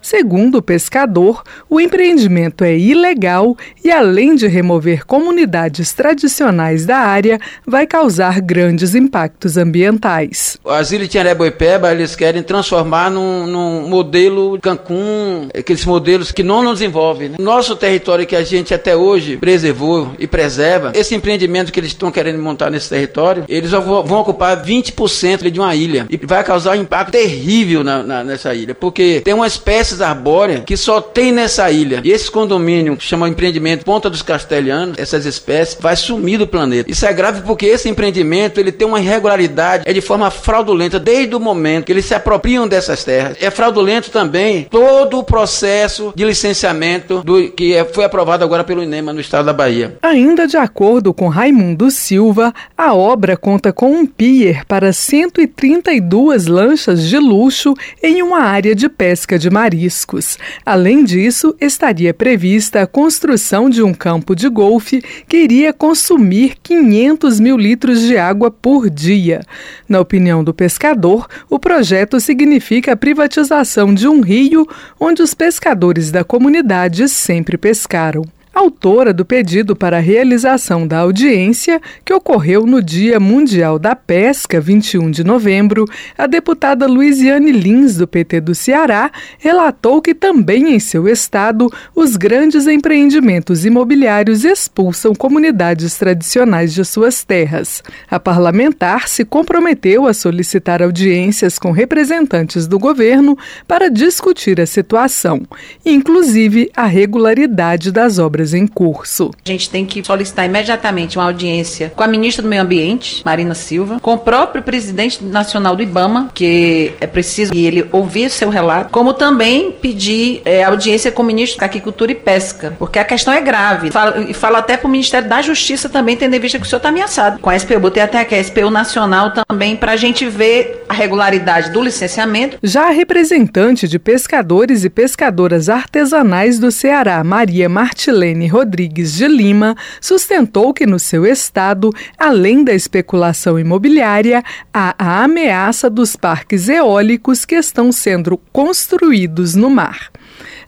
Segundo o pescador, o empreendimento é ilegal e, além de remover comunidades tradicionais da área, vai causar grandes impactos ambientais. As ilhas de Boipeba, eles querem transformar num, num, modelo Cancún, aqueles modelos que não nos envolvem. Né? Nosso território que a gente até hoje preservou e preserva, esse empreendimento que eles estão querendo montar nesse território, eles vão ocupar 20% de uma ilha e vai causar um impacto terrível na, na, nessa ilha, porque tem uma espécie espécies arbóreas que só tem nessa ilha. E esse condomínio, que chama empreendimento Ponta dos Castelhanos, essas espécies, vai sumir do planeta. Isso é grave porque esse empreendimento ele tem uma irregularidade, é de forma fraudulenta desde o momento que eles se apropriam dessas terras. É fraudulento também todo o processo de licenciamento do, que é, foi aprovado agora pelo INEMA no estado da Bahia. Ainda de acordo com Raimundo Silva, a obra conta com um pier para 132 lanchas de luxo em uma área de pesca de marisco riscos. Além disso, estaria prevista a construção de um campo de golfe que iria consumir 500 mil litros de água por dia. Na opinião do pescador, o projeto significa a privatização de um rio onde os pescadores da comunidade sempre pescaram autora do pedido para a realização da audiência, que ocorreu no Dia Mundial da Pesca, 21 de novembro, a deputada Luiziane Lins, do PT do Ceará, relatou que também em seu estado os grandes empreendimentos imobiliários expulsam comunidades tradicionais de suas terras. A parlamentar se comprometeu a solicitar audiências com representantes do governo para discutir a situação, inclusive a regularidade das obras obras em curso. A gente tem que solicitar imediatamente uma audiência com a ministra do Meio Ambiente, Marina Silva, com o próprio presidente nacional do IBAMA, que é preciso ele ouvir seu relato, como também pedir é, audiência com o ministro da Agricultura e Pesca, porque a questão é grave. E falo até para o Ministério da Justiça também, tendo em vista que o senhor está ameaçado. Com a SPU, botei até aqui a SPU Nacional também, para a gente ver a regularidade do licenciamento. Já a representante de pescadores e pescadoras artesanais do Ceará, Maria Martilene, Marlene Rodrigues de Lima sustentou que no seu estado, além da especulação imobiliária, há a ameaça dos parques eólicos que estão sendo construídos no mar.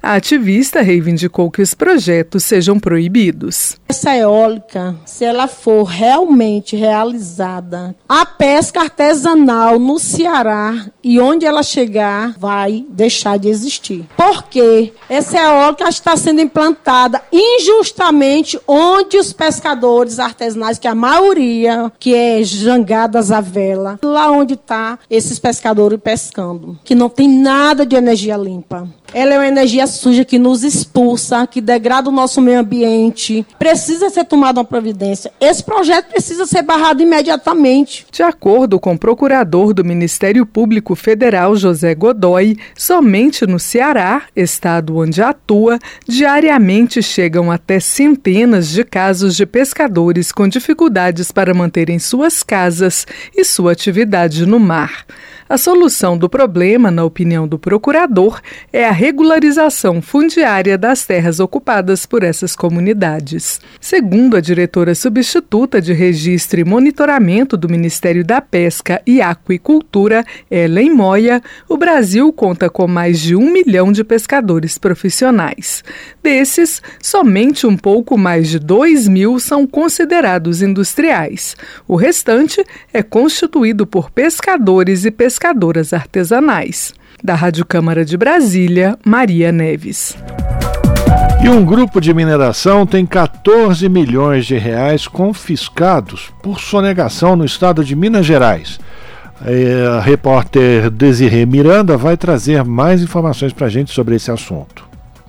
A ativista reivindicou que os projetos sejam proibidos. Essa eólica, se ela for realmente realizada, a pesca artesanal no Ceará e onde ela chegar vai deixar de existir. Porque essa eólica está sendo implantada injustamente onde os pescadores artesanais, que a maioria, que é jangadas à vela, lá onde está esses pescadores pescando, que não tem nada de energia limpa. Ela é uma energia suja que nos expulsa, que degrada o nosso meio ambiente. Precisa ser tomada uma providência. Esse projeto precisa ser barrado imediatamente. De acordo com o procurador do Ministério Público Federal, José Godoy, somente no Ceará, estado onde atua, diariamente chegam até centenas de casos de pescadores com dificuldades para manterem suas casas e sua atividade no mar. A solução do problema, na opinião do procurador, é a regularização fundiária das terras ocupadas por essas comunidades. Segundo a diretora substituta de Registro e Monitoramento do Ministério da Pesca e Aquicultura, Ellen Moya, o Brasil conta com mais de um milhão de pescadores profissionais. Desses, somente um pouco mais de dois mil são considerados industriais. O restante é constituído por pescadores e pescadores pescadoras artesanais. Da Rádio Câmara de Brasília, Maria Neves. E um grupo de mineração tem 14 milhões de reais confiscados por sonegação no estado de Minas Gerais. É, a repórter Desirê Miranda vai trazer mais informações para a gente sobre esse assunto.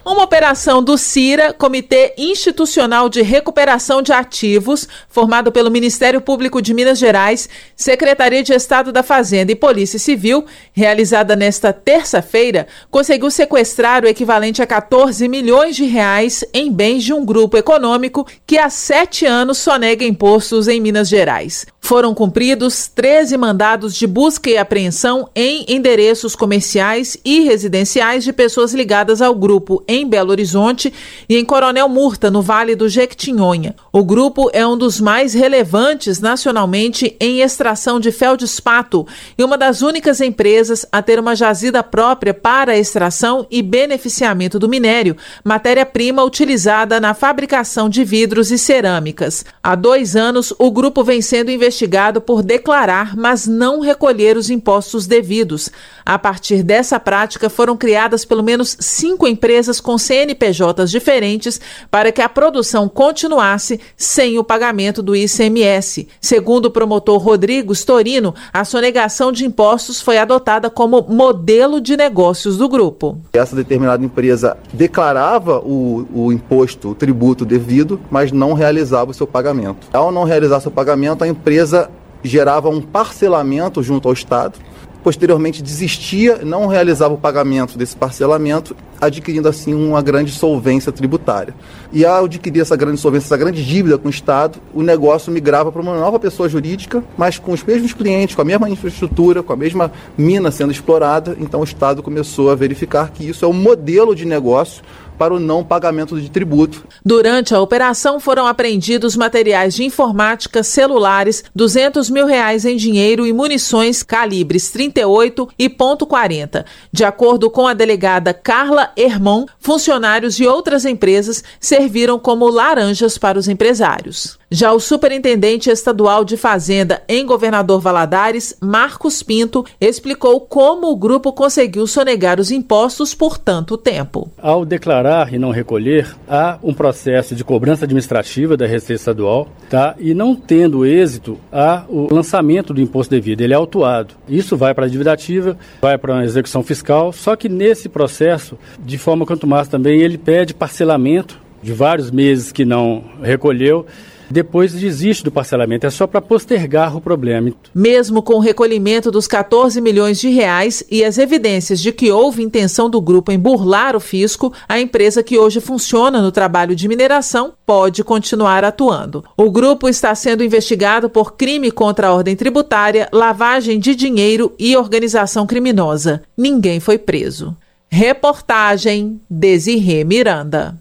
Uma operação do CIRA, Comitê Institucional de Recuperação de Ativos, formado pelo Ministério Público de Minas Gerais, Secretaria de Estado da Fazenda e Polícia Civil, realizada nesta terça-feira, conseguiu sequestrar o equivalente a 14 milhões de reais em bens de um grupo econômico que há sete anos sonega impostos em Minas Gerais. Foram cumpridos 13 mandados de busca e apreensão em endereços comerciais e residenciais de pessoas ligadas ao grupo em em Belo Horizonte e em Coronel Murta, no Vale do Jequitinhonha. O grupo é um dos mais relevantes nacionalmente em extração de feldespato e uma das únicas empresas a ter uma jazida própria para a extração e beneficiamento do minério, matéria-prima utilizada na fabricação de vidros e cerâmicas. Há dois anos, o grupo vem sendo investigado por declarar, mas não recolher os impostos devidos. A partir dessa prática, foram criadas pelo menos cinco empresas com CNPJs diferentes para que a produção continuasse sem o pagamento do ICMS. Segundo o promotor Rodrigo Storino, a sonegação de impostos foi adotada como modelo de negócios do grupo. Essa determinada empresa declarava o, o imposto, o tributo devido, mas não realizava o seu pagamento. Ao não realizar seu pagamento, a empresa gerava um parcelamento junto ao Estado posteriormente desistia, não realizava o pagamento desse parcelamento, adquirindo assim uma grande solvência tributária. E ao adquirir essa grande solvência, essa grande dívida com o Estado, o negócio migrava para uma nova pessoa jurídica, mas com os mesmos clientes, com a mesma infraestrutura, com a mesma mina sendo explorada. Então o Estado começou a verificar que isso é um modelo de negócio para o não pagamento de tributo. Durante a operação foram apreendidos materiais de informática, celulares, 200 mil reais em dinheiro e munições calibres 38 e ponto .40. De acordo com a delegada Carla Hermon, funcionários de outras empresas serviram como laranjas para os empresários. Já o superintendente estadual de Fazenda em Governador Valadares, Marcos Pinto, explicou como o grupo conseguiu sonegar os impostos por tanto tempo. Ao declarar e não recolher, há um processo de cobrança administrativa da Receita Estadual, tá? E não tendo êxito, há o lançamento do imposto devido, ele é autuado. Isso vai para a dívida ativa, vai para a execução fiscal, só que nesse processo, de forma quanto mais também, ele pede parcelamento de vários meses que não recolheu depois desiste do parcelamento. É só para postergar o problema. Mesmo com o recolhimento dos 14 milhões de reais e as evidências de que houve intenção do grupo em burlar o fisco, a empresa que hoje funciona no trabalho de mineração pode continuar atuando. O grupo está sendo investigado por crime contra a ordem tributária, lavagem de dinheiro e organização criminosa. Ninguém foi preso. Reportagem Desirê Miranda.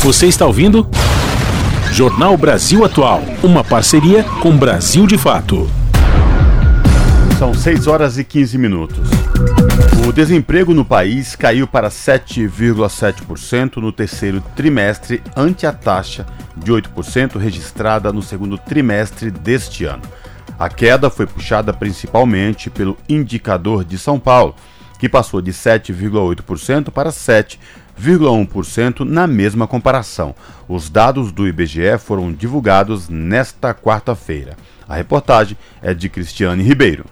Você está ouvindo? Jornal Brasil Atual, uma parceria com Brasil de Fato. São 6 horas e 15 minutos. O desemprego no país caiu para 7,7% no terceiro trimestre, ante a taxa de 8% registrada no segundo trimestre deste ano. A queda foi puxada principalmente pelo indicador de São Paulo, que passou de 7,8% para 7%. 0,1% na mesma comparação. Os dados do IBGE foram divulgados nesta quarta-feira. A reportagem é de Cristiane Ribeiro.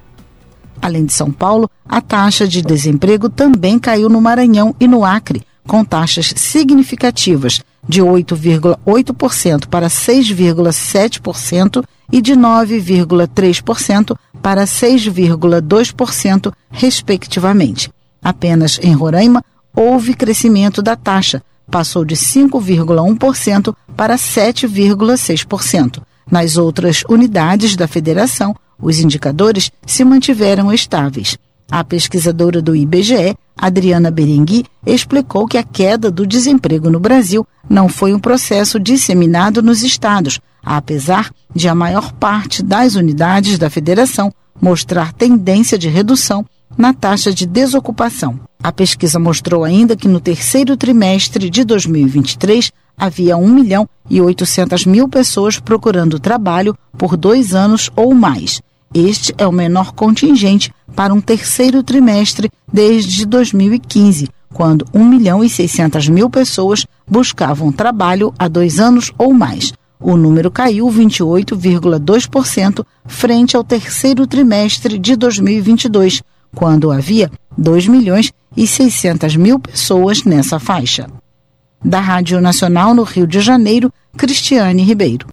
Além de São Paulo, a taxa de desemprego também caiu no Maranhão e no Acre, com taxas significativas de 8,8% para 6,7% e de 9,3% para 6,2%, respectivamente. Apenas em Roraima, houve crescimento da taxa, passou de 5,1% para 7,6%. Nas outras unidades da federação, os indicadores se mantiveram estáveis. A pesquisadora do IBGE, Adriana Berengui, explicou que a queda do desemprego no Brasil não foi um processo disseminado nos estados, apesar de a maior parte das unidades da federação mostrar tendência de redução na taxa de desocupação. A pesquisa mostrou ainda que no terceiro trimestre de 2023 havia 1 milhão e 800 mil pessoas procurando trabalho por dois anos ou mais. Este é o menor contingente para um terceiro trimestre desde 2015, quando 1 milhão e 600 mil pessoas buscavam trabalho há dois anos ou mais. O número caiu 28,2% frente ao terceiro trimestre de 2022, quando havia 2 milhões e 600 mil pessoas nessa faixa. Da Rádio Nacional no Rio de Janeiro, Cristiane Ribeiro.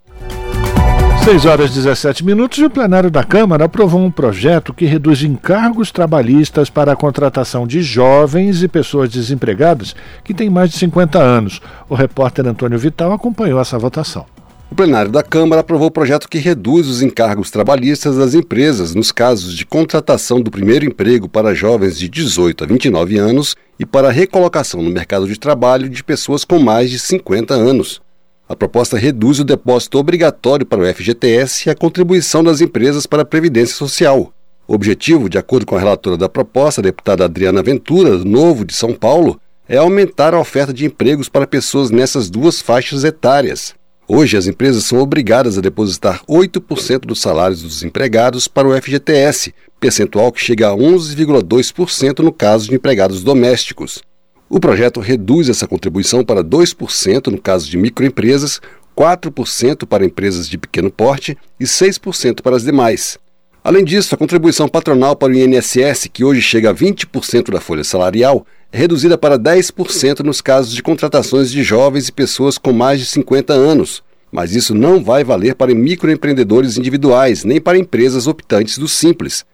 6 horas e 17 minutos e o plenário da Câmara aprovou um projeto que reduz encargos trabalhistas para a contratação de jovens e pessoas desempregadas que têm mais de 50 anos. O repórter Antônio Vital acompanhou essa votação. O plenário da Câmara aprovou o projeto que reduz os encargos trabalhistas das empresas nos casos de contratação do primeiro emprego para jovens de 18 a 29 anos e para a recolocação no mercado de trabalho de pessoas com mais de 50 anos. A proposta reduz o depósito obrigatório para o FGTS e a contribuição das empresas para a Previdência Social. O objetivo, de acordo com a relatora da proposta, a deputada Adriana Ventura, do Novo de São Paulo, é aumentar a oferta de empregos para pessoas nessas duas faixas etárias. Hoje, as empresas são obrigadas a depositar 8% dos salários dos empregados para o FGTS, percentual que chega a 11,2% no caso de empregados domésticos. O projeto reduz essa contribuição para 2% no caso de microempresas, 4% para empresas de pequeno porte e 6% para as demais. Além disso, a contribuição patronal para o INSS, que hoje chega a 20% da folha salarial, reduzida para 10% nos casos de contratações de jovens e pessoas com mais de 50 anos. Mas isso não vai valer para microempreendedores individuais nem para empresas optantes do Simples.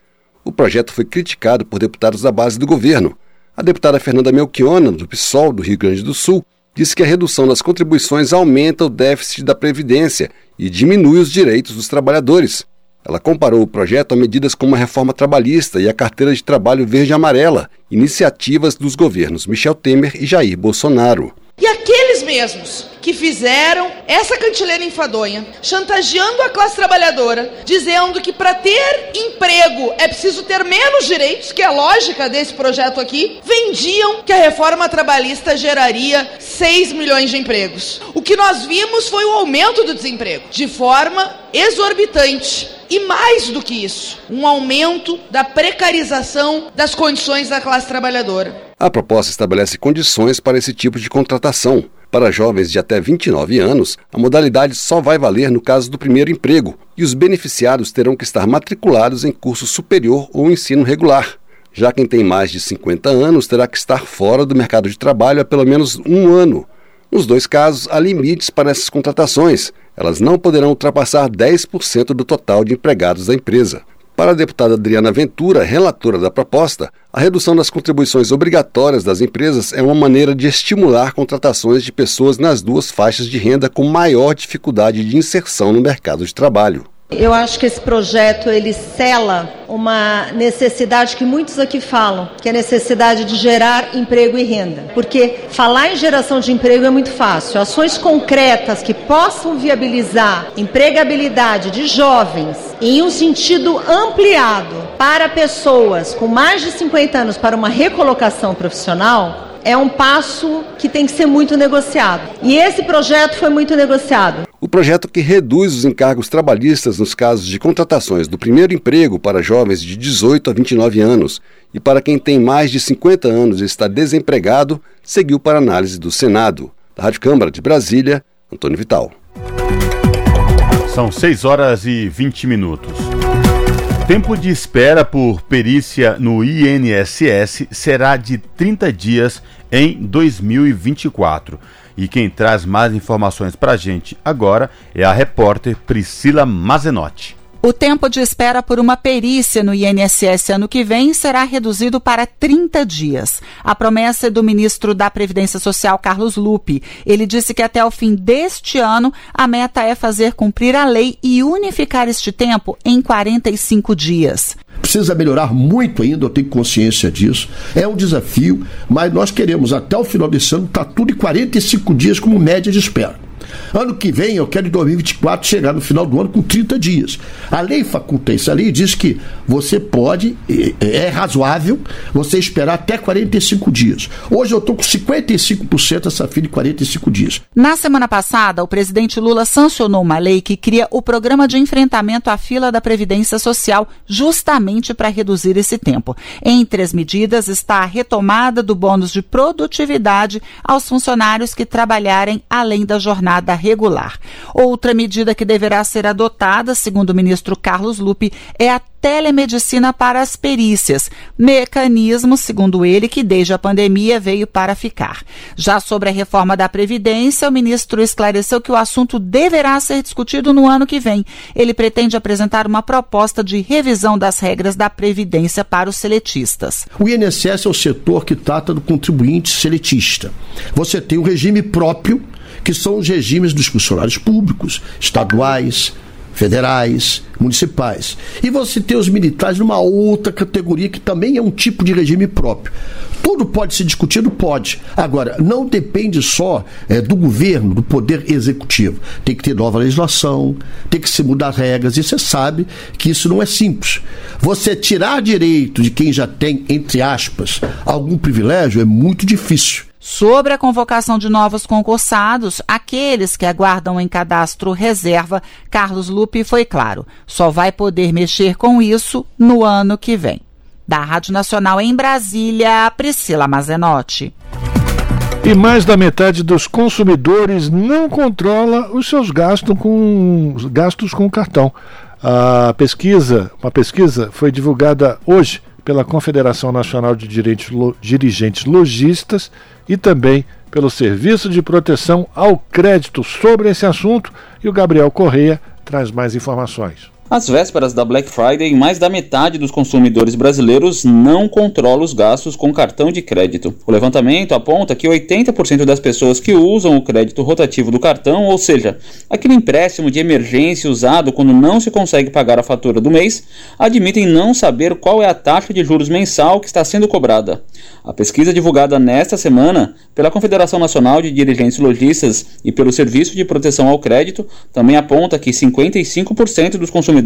O projeto foi criticado por deputados da base do governo. A deputada Fernanda Melchiona, do PSOL do Rio Grande do Sul, disse que a redução das contribuições aumenta o déficit da Previdência e diminui os direitos dos trabalhadores. Ela comparou o projeto a medidas como a reforma trabalhista e a carteira de trabalho verde-amarela, iniciativas dos governos Michel Temer e Jair Bolsonaro. E aqueles mesmos que fizeram essa cantileira enfadonha, chantageando a classe trabalhadora, dizendo que para ter emprego é preciso ter menos direitos, que é a lógica desse projeto aqui, vendiam que a reforma trabalhista geraria 6 milhões de empregos. O que nós vimos foi o aumento do desemprego, de forma exorbitante. E mais do que isso, um aumento da precarização das condições da classe trabalhadora. A proposta estabelece condições para esse tipo de contratação. Para jovens de até 29 anos, a modalidade só vai valer no caso do primeiro emprego e os beneficiados terão que estar matriculados em curso superior ou ensino regular. Já quem tem mais de 50 anos terá que estar fora do mercado de trabalho há pelo menos um ano. Nos dois casos, há limites para essas contratações. Elas não poderão ultrapassar 10% do total de empregados da empresa. Para a deputada Adriana Ventura, relatora da proposta, a redução das contribuições obrigatórias das empresas é uma maneira de estimular contratações de pessoas nas duas faixas de renda com maior dificuldade de inserção no mercado de trabalho. Eu acho que esse projeto ele cela uma necessidade que muitos aqui falam, que é a necessidade de gerar emprego e renda. Porque falar em geração de emprego é muito fácil. Ações concretas que possam viabilizar empregabilidade de jovens em um sentido ampliado para pessoas com mais de 50 anos para uma recolocação profissional é um passo que tem que ser muito negociado. E esse projeto foi muito negociado. O projeto que reduz os encargos trabalhistas nos casos de contratações do primeiro emprego para jovens de 18 a 29 anos e para quem tem mais de 50 anos e está desempregado, seguiu para análise do Senado. Da Rádio Câmara de Brasília, Antônio Vital. São 6 horas e 20 minutos. Tempo de espera por perícia no INSS será de 30 dias em 2024. E quem traz mais informações para a gente agora é a repórter Priscila Mazenotti. O tempo de espera por uma perícia no INSS ano que vem será reduzido para 30 dias. A promessa é do ministro da Previdência Social, Carlos Lupe. Ele disse que até o fim deste ano, a meta é fazer cumprir a lei e unificar este tempo em 45 dias. Precisa melhorar muito ainda, eu tenho consciência disso. É um desafio, mas nós queremos até o final desse ano estar tá tudo em 45 dias como média de espera. Ano que vem, eu quero em 2024 chegar no final do ano com 30 dias. A lei faculta isso. A lei diz que você pode, é razoável, você esperar até 45 dias. Hoje eu estou com 55% essa fila de 45 dias. Na semana passada, o presidente Lula sancionou uma lei que cria o programa de enfrentamento à fila da Previdência Social, justamente para reduzir esse tempo. Entre as medidas está a retomada do bônus de produtividade aos funcionários que trabalharem além da jornada regular. Outra medida que deverá ser adotada, segundo o ministro Carlos Lupe, é a telemedicina para as perícias, mecanismo, segundo ele, que desde a pandemia veio para ficar. Já sobre a reforma da Previdência, o ministro esclareceu que o assunto deverá ser discutido no ano que vem. Ele pretende apresentar uma proposta de revisão das regras da Previdência para os seletistas. O INSS é o setor que trata do contribuinte seletista. Você tem um regime próprio que são os regimes dos funcionários públicos, estaduais, federais, municipais. E você tem os militares numa outra categoria que também é um tipo de regime próprio. Tudo pode ser discutido? Pode. Agora, não depende só é, do governo, do poder executivo. Tem que ter nova legislação, tem que se mudar regras, e você sabe que isso não é simples. Você tirar direito de quem já tem, entre aspas, algum privilégio é muito difícil. Sobre a convocação de novos concursados, aqueles que aguardam em cadastro reserva, Carlos Lupe foi claro, só vai poder mexer com isso no ano que vem. Da Rádio Nacional em Brasília, Priscila Mazenotti. E mais da metade dos consumidores não controla os seus gastos com, gastos com cartão. A pesquisa, uma pesquisa foi divulgada hoje pela Confederação Nacional de Dirigentes Logistas e também pelo Serviço de Proteção ao Crédito sobre esse assunto. E o Gabriel Correia traz mais informações. Às vésperas da Black Friday, mais da metade dos consumidores brasileiros não controla os gastos com cartão de crédito. O levantamento aponta que 80% das pessoas que usam o crédito rotativo do cartão, ou seja, aquele empréstimo de emergência usado quando não se consegue pagar a fatura do mês, admitem não saber qual é a taxa de juros mensal que está sendo cobrada. A pesquisa divulgada nesta semana pela Confederação Nacional de Dirigentes Logistas e pelo Serviço de Proteção ao Crédito também aponta que 55% dos consumidores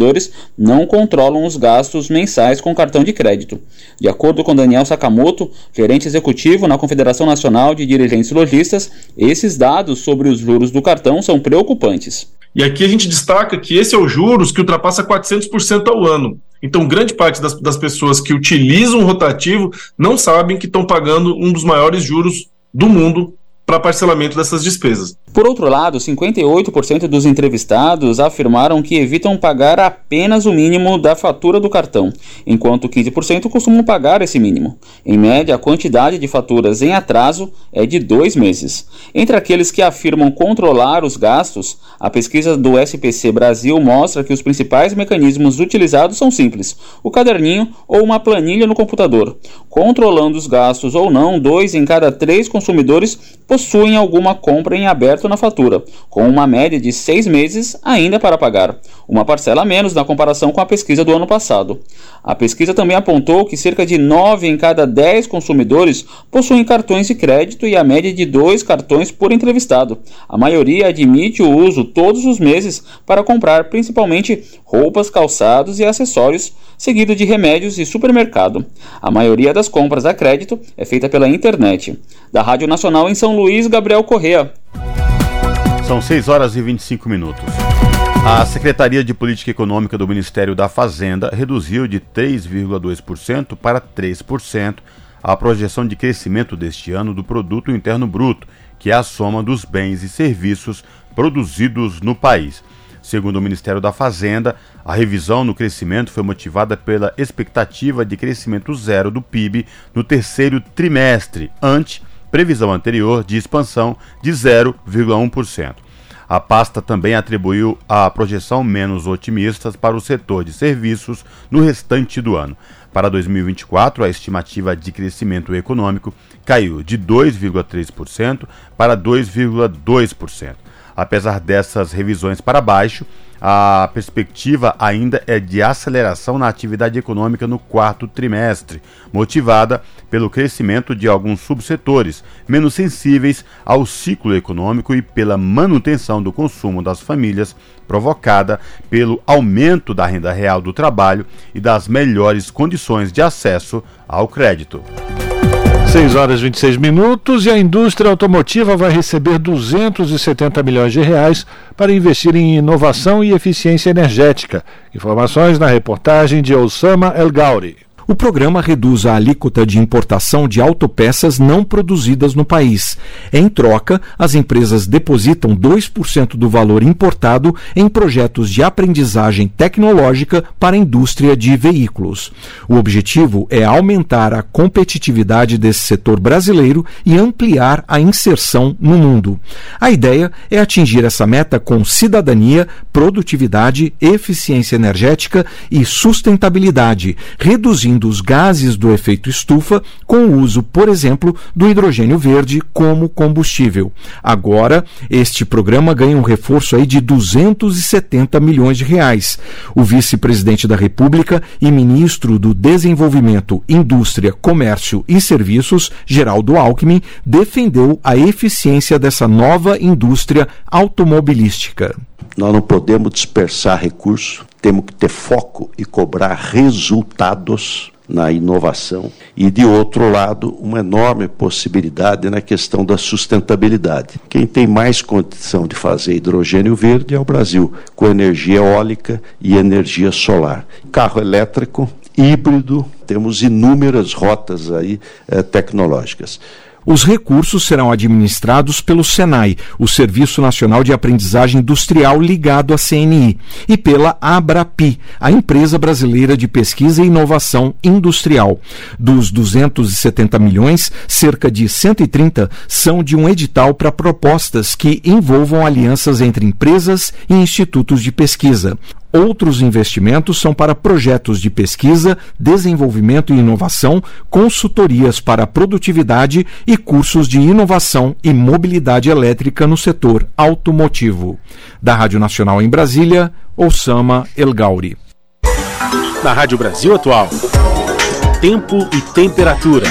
não controlam os gastos mensais com cartão de crédito. De acordo com Daniel Sakamoto, gerente executivo na Confederação Nacional de Dirigentes Logistas, esses dados sobre os juros do cartão são preocupantes. E aqui a gente destaca que esse é o juros que ultrapassa 400% ao ano. Então, grande parte das, das pessoas que utilizam o rotativo não sabem que estão pagando um dos maiores juros do mundo para parcelamento dessas despesas. Por outro lado, 58% dos entrevistados afirmaram que evitam pagar apenas o mínimo da fatura do cartão, enquanto 15% costumam pagar esse mínimo. Em média, a quantidade de faturas em atraso é de dois meses. Entre aqueles que afirmam controlar os gastos, a pesquisa do SPC Brasil mostra que os principais mecanismos utilizados são simples: o caderninho ou uma planilha no computador. Controlando os gastos ou não, dois em cada três consumidores possuem alguma compra em aberto na fatura, com uma média de seis meses ainda para pagar, uma parcela a menos na comparação com a pesquisa do ano passado. A pesquisa também apontou que cerca de 9 em cada 10 consumidores possuem cartões de crédito e a média de dois cartões por entrevistado. A maioria admite o uso todos os meses para comprar principalmente roupas, calçados e acessórios, seguido de remédios e supermercado. A maioria das compras a crédito é feita pela internet. Da Rádio Nacional em São Luís, Gabriel Correa. São 6 horas e 25 minutos. A Secretaria de Política Econômica do Ministério da Fazenda reduziu de 3,2% para 3% a projeção de crescimento deste ano do Produto Interno Bruto, que é a soma dos bens e serviços produzidos no país. Segundo o Ministério da Fazenda, a revisão no crescimento foi motivada pela expectativa de crescimento zero do PIB no terceiro trimestre, ante previsão anterior de expansão de 0,1%. A pasta também atribuiu a projeção menos otimista para o setor de serviços no restante do ano. Para 2024, a estimativa de crescimento econômico caiu de 2,3% para 2,2%. Apesar dessas revisões para baixo, a perspectiva ainda é de aceleração na atividade econômica no quarto trimestre, motivada pelo crescimento de alguns subsetores menos sensíveis ao ciclo econômico e pela manutenção do consumo das famílias, provocada pelo aumento da renda real do trabalho e das melhores condições de acesso ao crédito. 6 horas e 26 minutos e a indústria automotiva vai receber 270 milhões de reais para investir em inovação e eficiência energética. Informações na reportagem de Osama El Gauri. O programa reduz a alíquota de importação de autopeças não produzidas no país. Em troca, as empresas depositam 2% do valor importado em projetos de aprendizagem tecnológica para a indústria de veículos. O objetivo é aumentar a competitividade desse setor brasileiro e ampliar a inserção no mundo. A ideia é atingir essa meta com cidadania, produtividade, eficiência energética e sustentabilidade, reduzindo dos gases do efeito estufa com o uso, por exemplo, do hidrogênio verde como combustível. Agora, este programa ganha um reforço aí de 270 milhões de reais. O vice-presidente da República e ministro do Desenvolvimento, Indústria, Comércio e Serviços, Geraldo Alckmin, defendeu a eficiência dessa nova indústria automobilística. Nós não podemos dispersar recursos, temos que ter foco e cobrar resultados na inovação e, de outro lado, uma enorme possibilidade na questão da sustentabilidade. Quem tem mais condição de fazer hidrogênio verde é o Brasil, com energia eólica e energia solar. Carro elétrico, híbrido, temos inúmeras rotas aí eh, tecnológicas. Os recursos serão administrados pelo SENAI, o Serviço Nacional de Aprendizagem Industrial ligado à CNI, e pela Abrapi, a empresa brasileira de pesquisa e inovação industrial. Dos 270 milhões, cerca de 130 são de um edital para propostas que envolvam alianças entre empresas e institutos de pesquisa. Outros investimentos são para projetos de pesquisa, desenvolvimento e inovação, consultorias para produtividade e cursos de inovação e mobilidade elétrica no setor automotivo. Da Rádio Nacional em Brasília, Osama El Gauri. Na Rádio Brasil Atual, tempo e temperatura.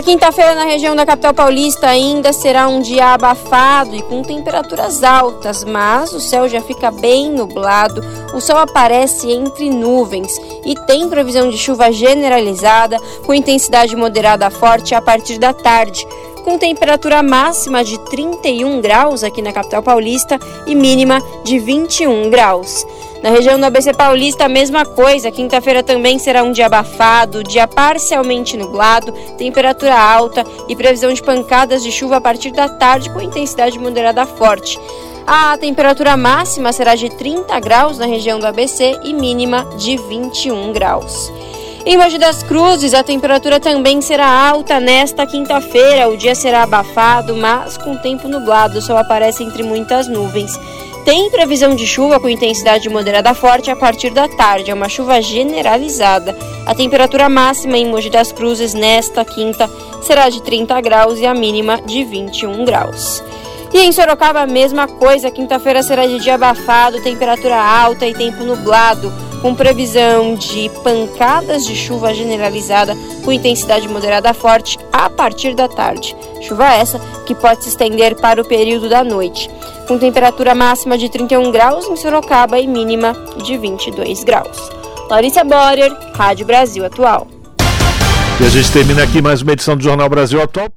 A quinta-feira na região da capital paulista ainda será um dia abafado e com temperaturas altas, mas o céu já fica bem nublado, o sol aparece entre nuvens e tem previsão de chuva generalizada com intensidade moderada a forte a partir da tarde com temperatura máxima de 31 graus aqui na capital paulista e mínima de 21 graus. Na região do ABC Paulista, a mesma coisa. Quinta-feira também será um dia abafado, dia parcialmente nublado, temperatura alta e previsão de pancadas de chuva a partir da tarde com intensidade moderada forte. A temperatura máxima será de 30 graus na região do ABC e mínima de 21 graus. Em Mogi das Cruzes, a temperatura também será alta nesta quinta-feira. O dia será abafado, mas com tempo nublado, o sol aparece entre muitas nuvens. Tem previsão de chuva com intensidade moderada forte a partir da tarde, é uma chuva generalizada. A temperatura máxima em Mogi das Cruzes nesta quinta será de 30 graus e a mínima de 21 graus. E em Sorocaba, a mesma coisa. Quinta-feira será de dia abafado, temperatura alta e tempo nublado, com previsão de pancadas de chuva generalizada com intensidade moderada forte a partir da tarde. Chuva essa que pode se estender para o período da noite, com temperatura máxima de 31 graus em Sorocaba e mínima de 22 graus. Larissa Borer, Rádio Brasil Atual. E a gente termina aqui mais uma edição do Jornal Brasil Atual.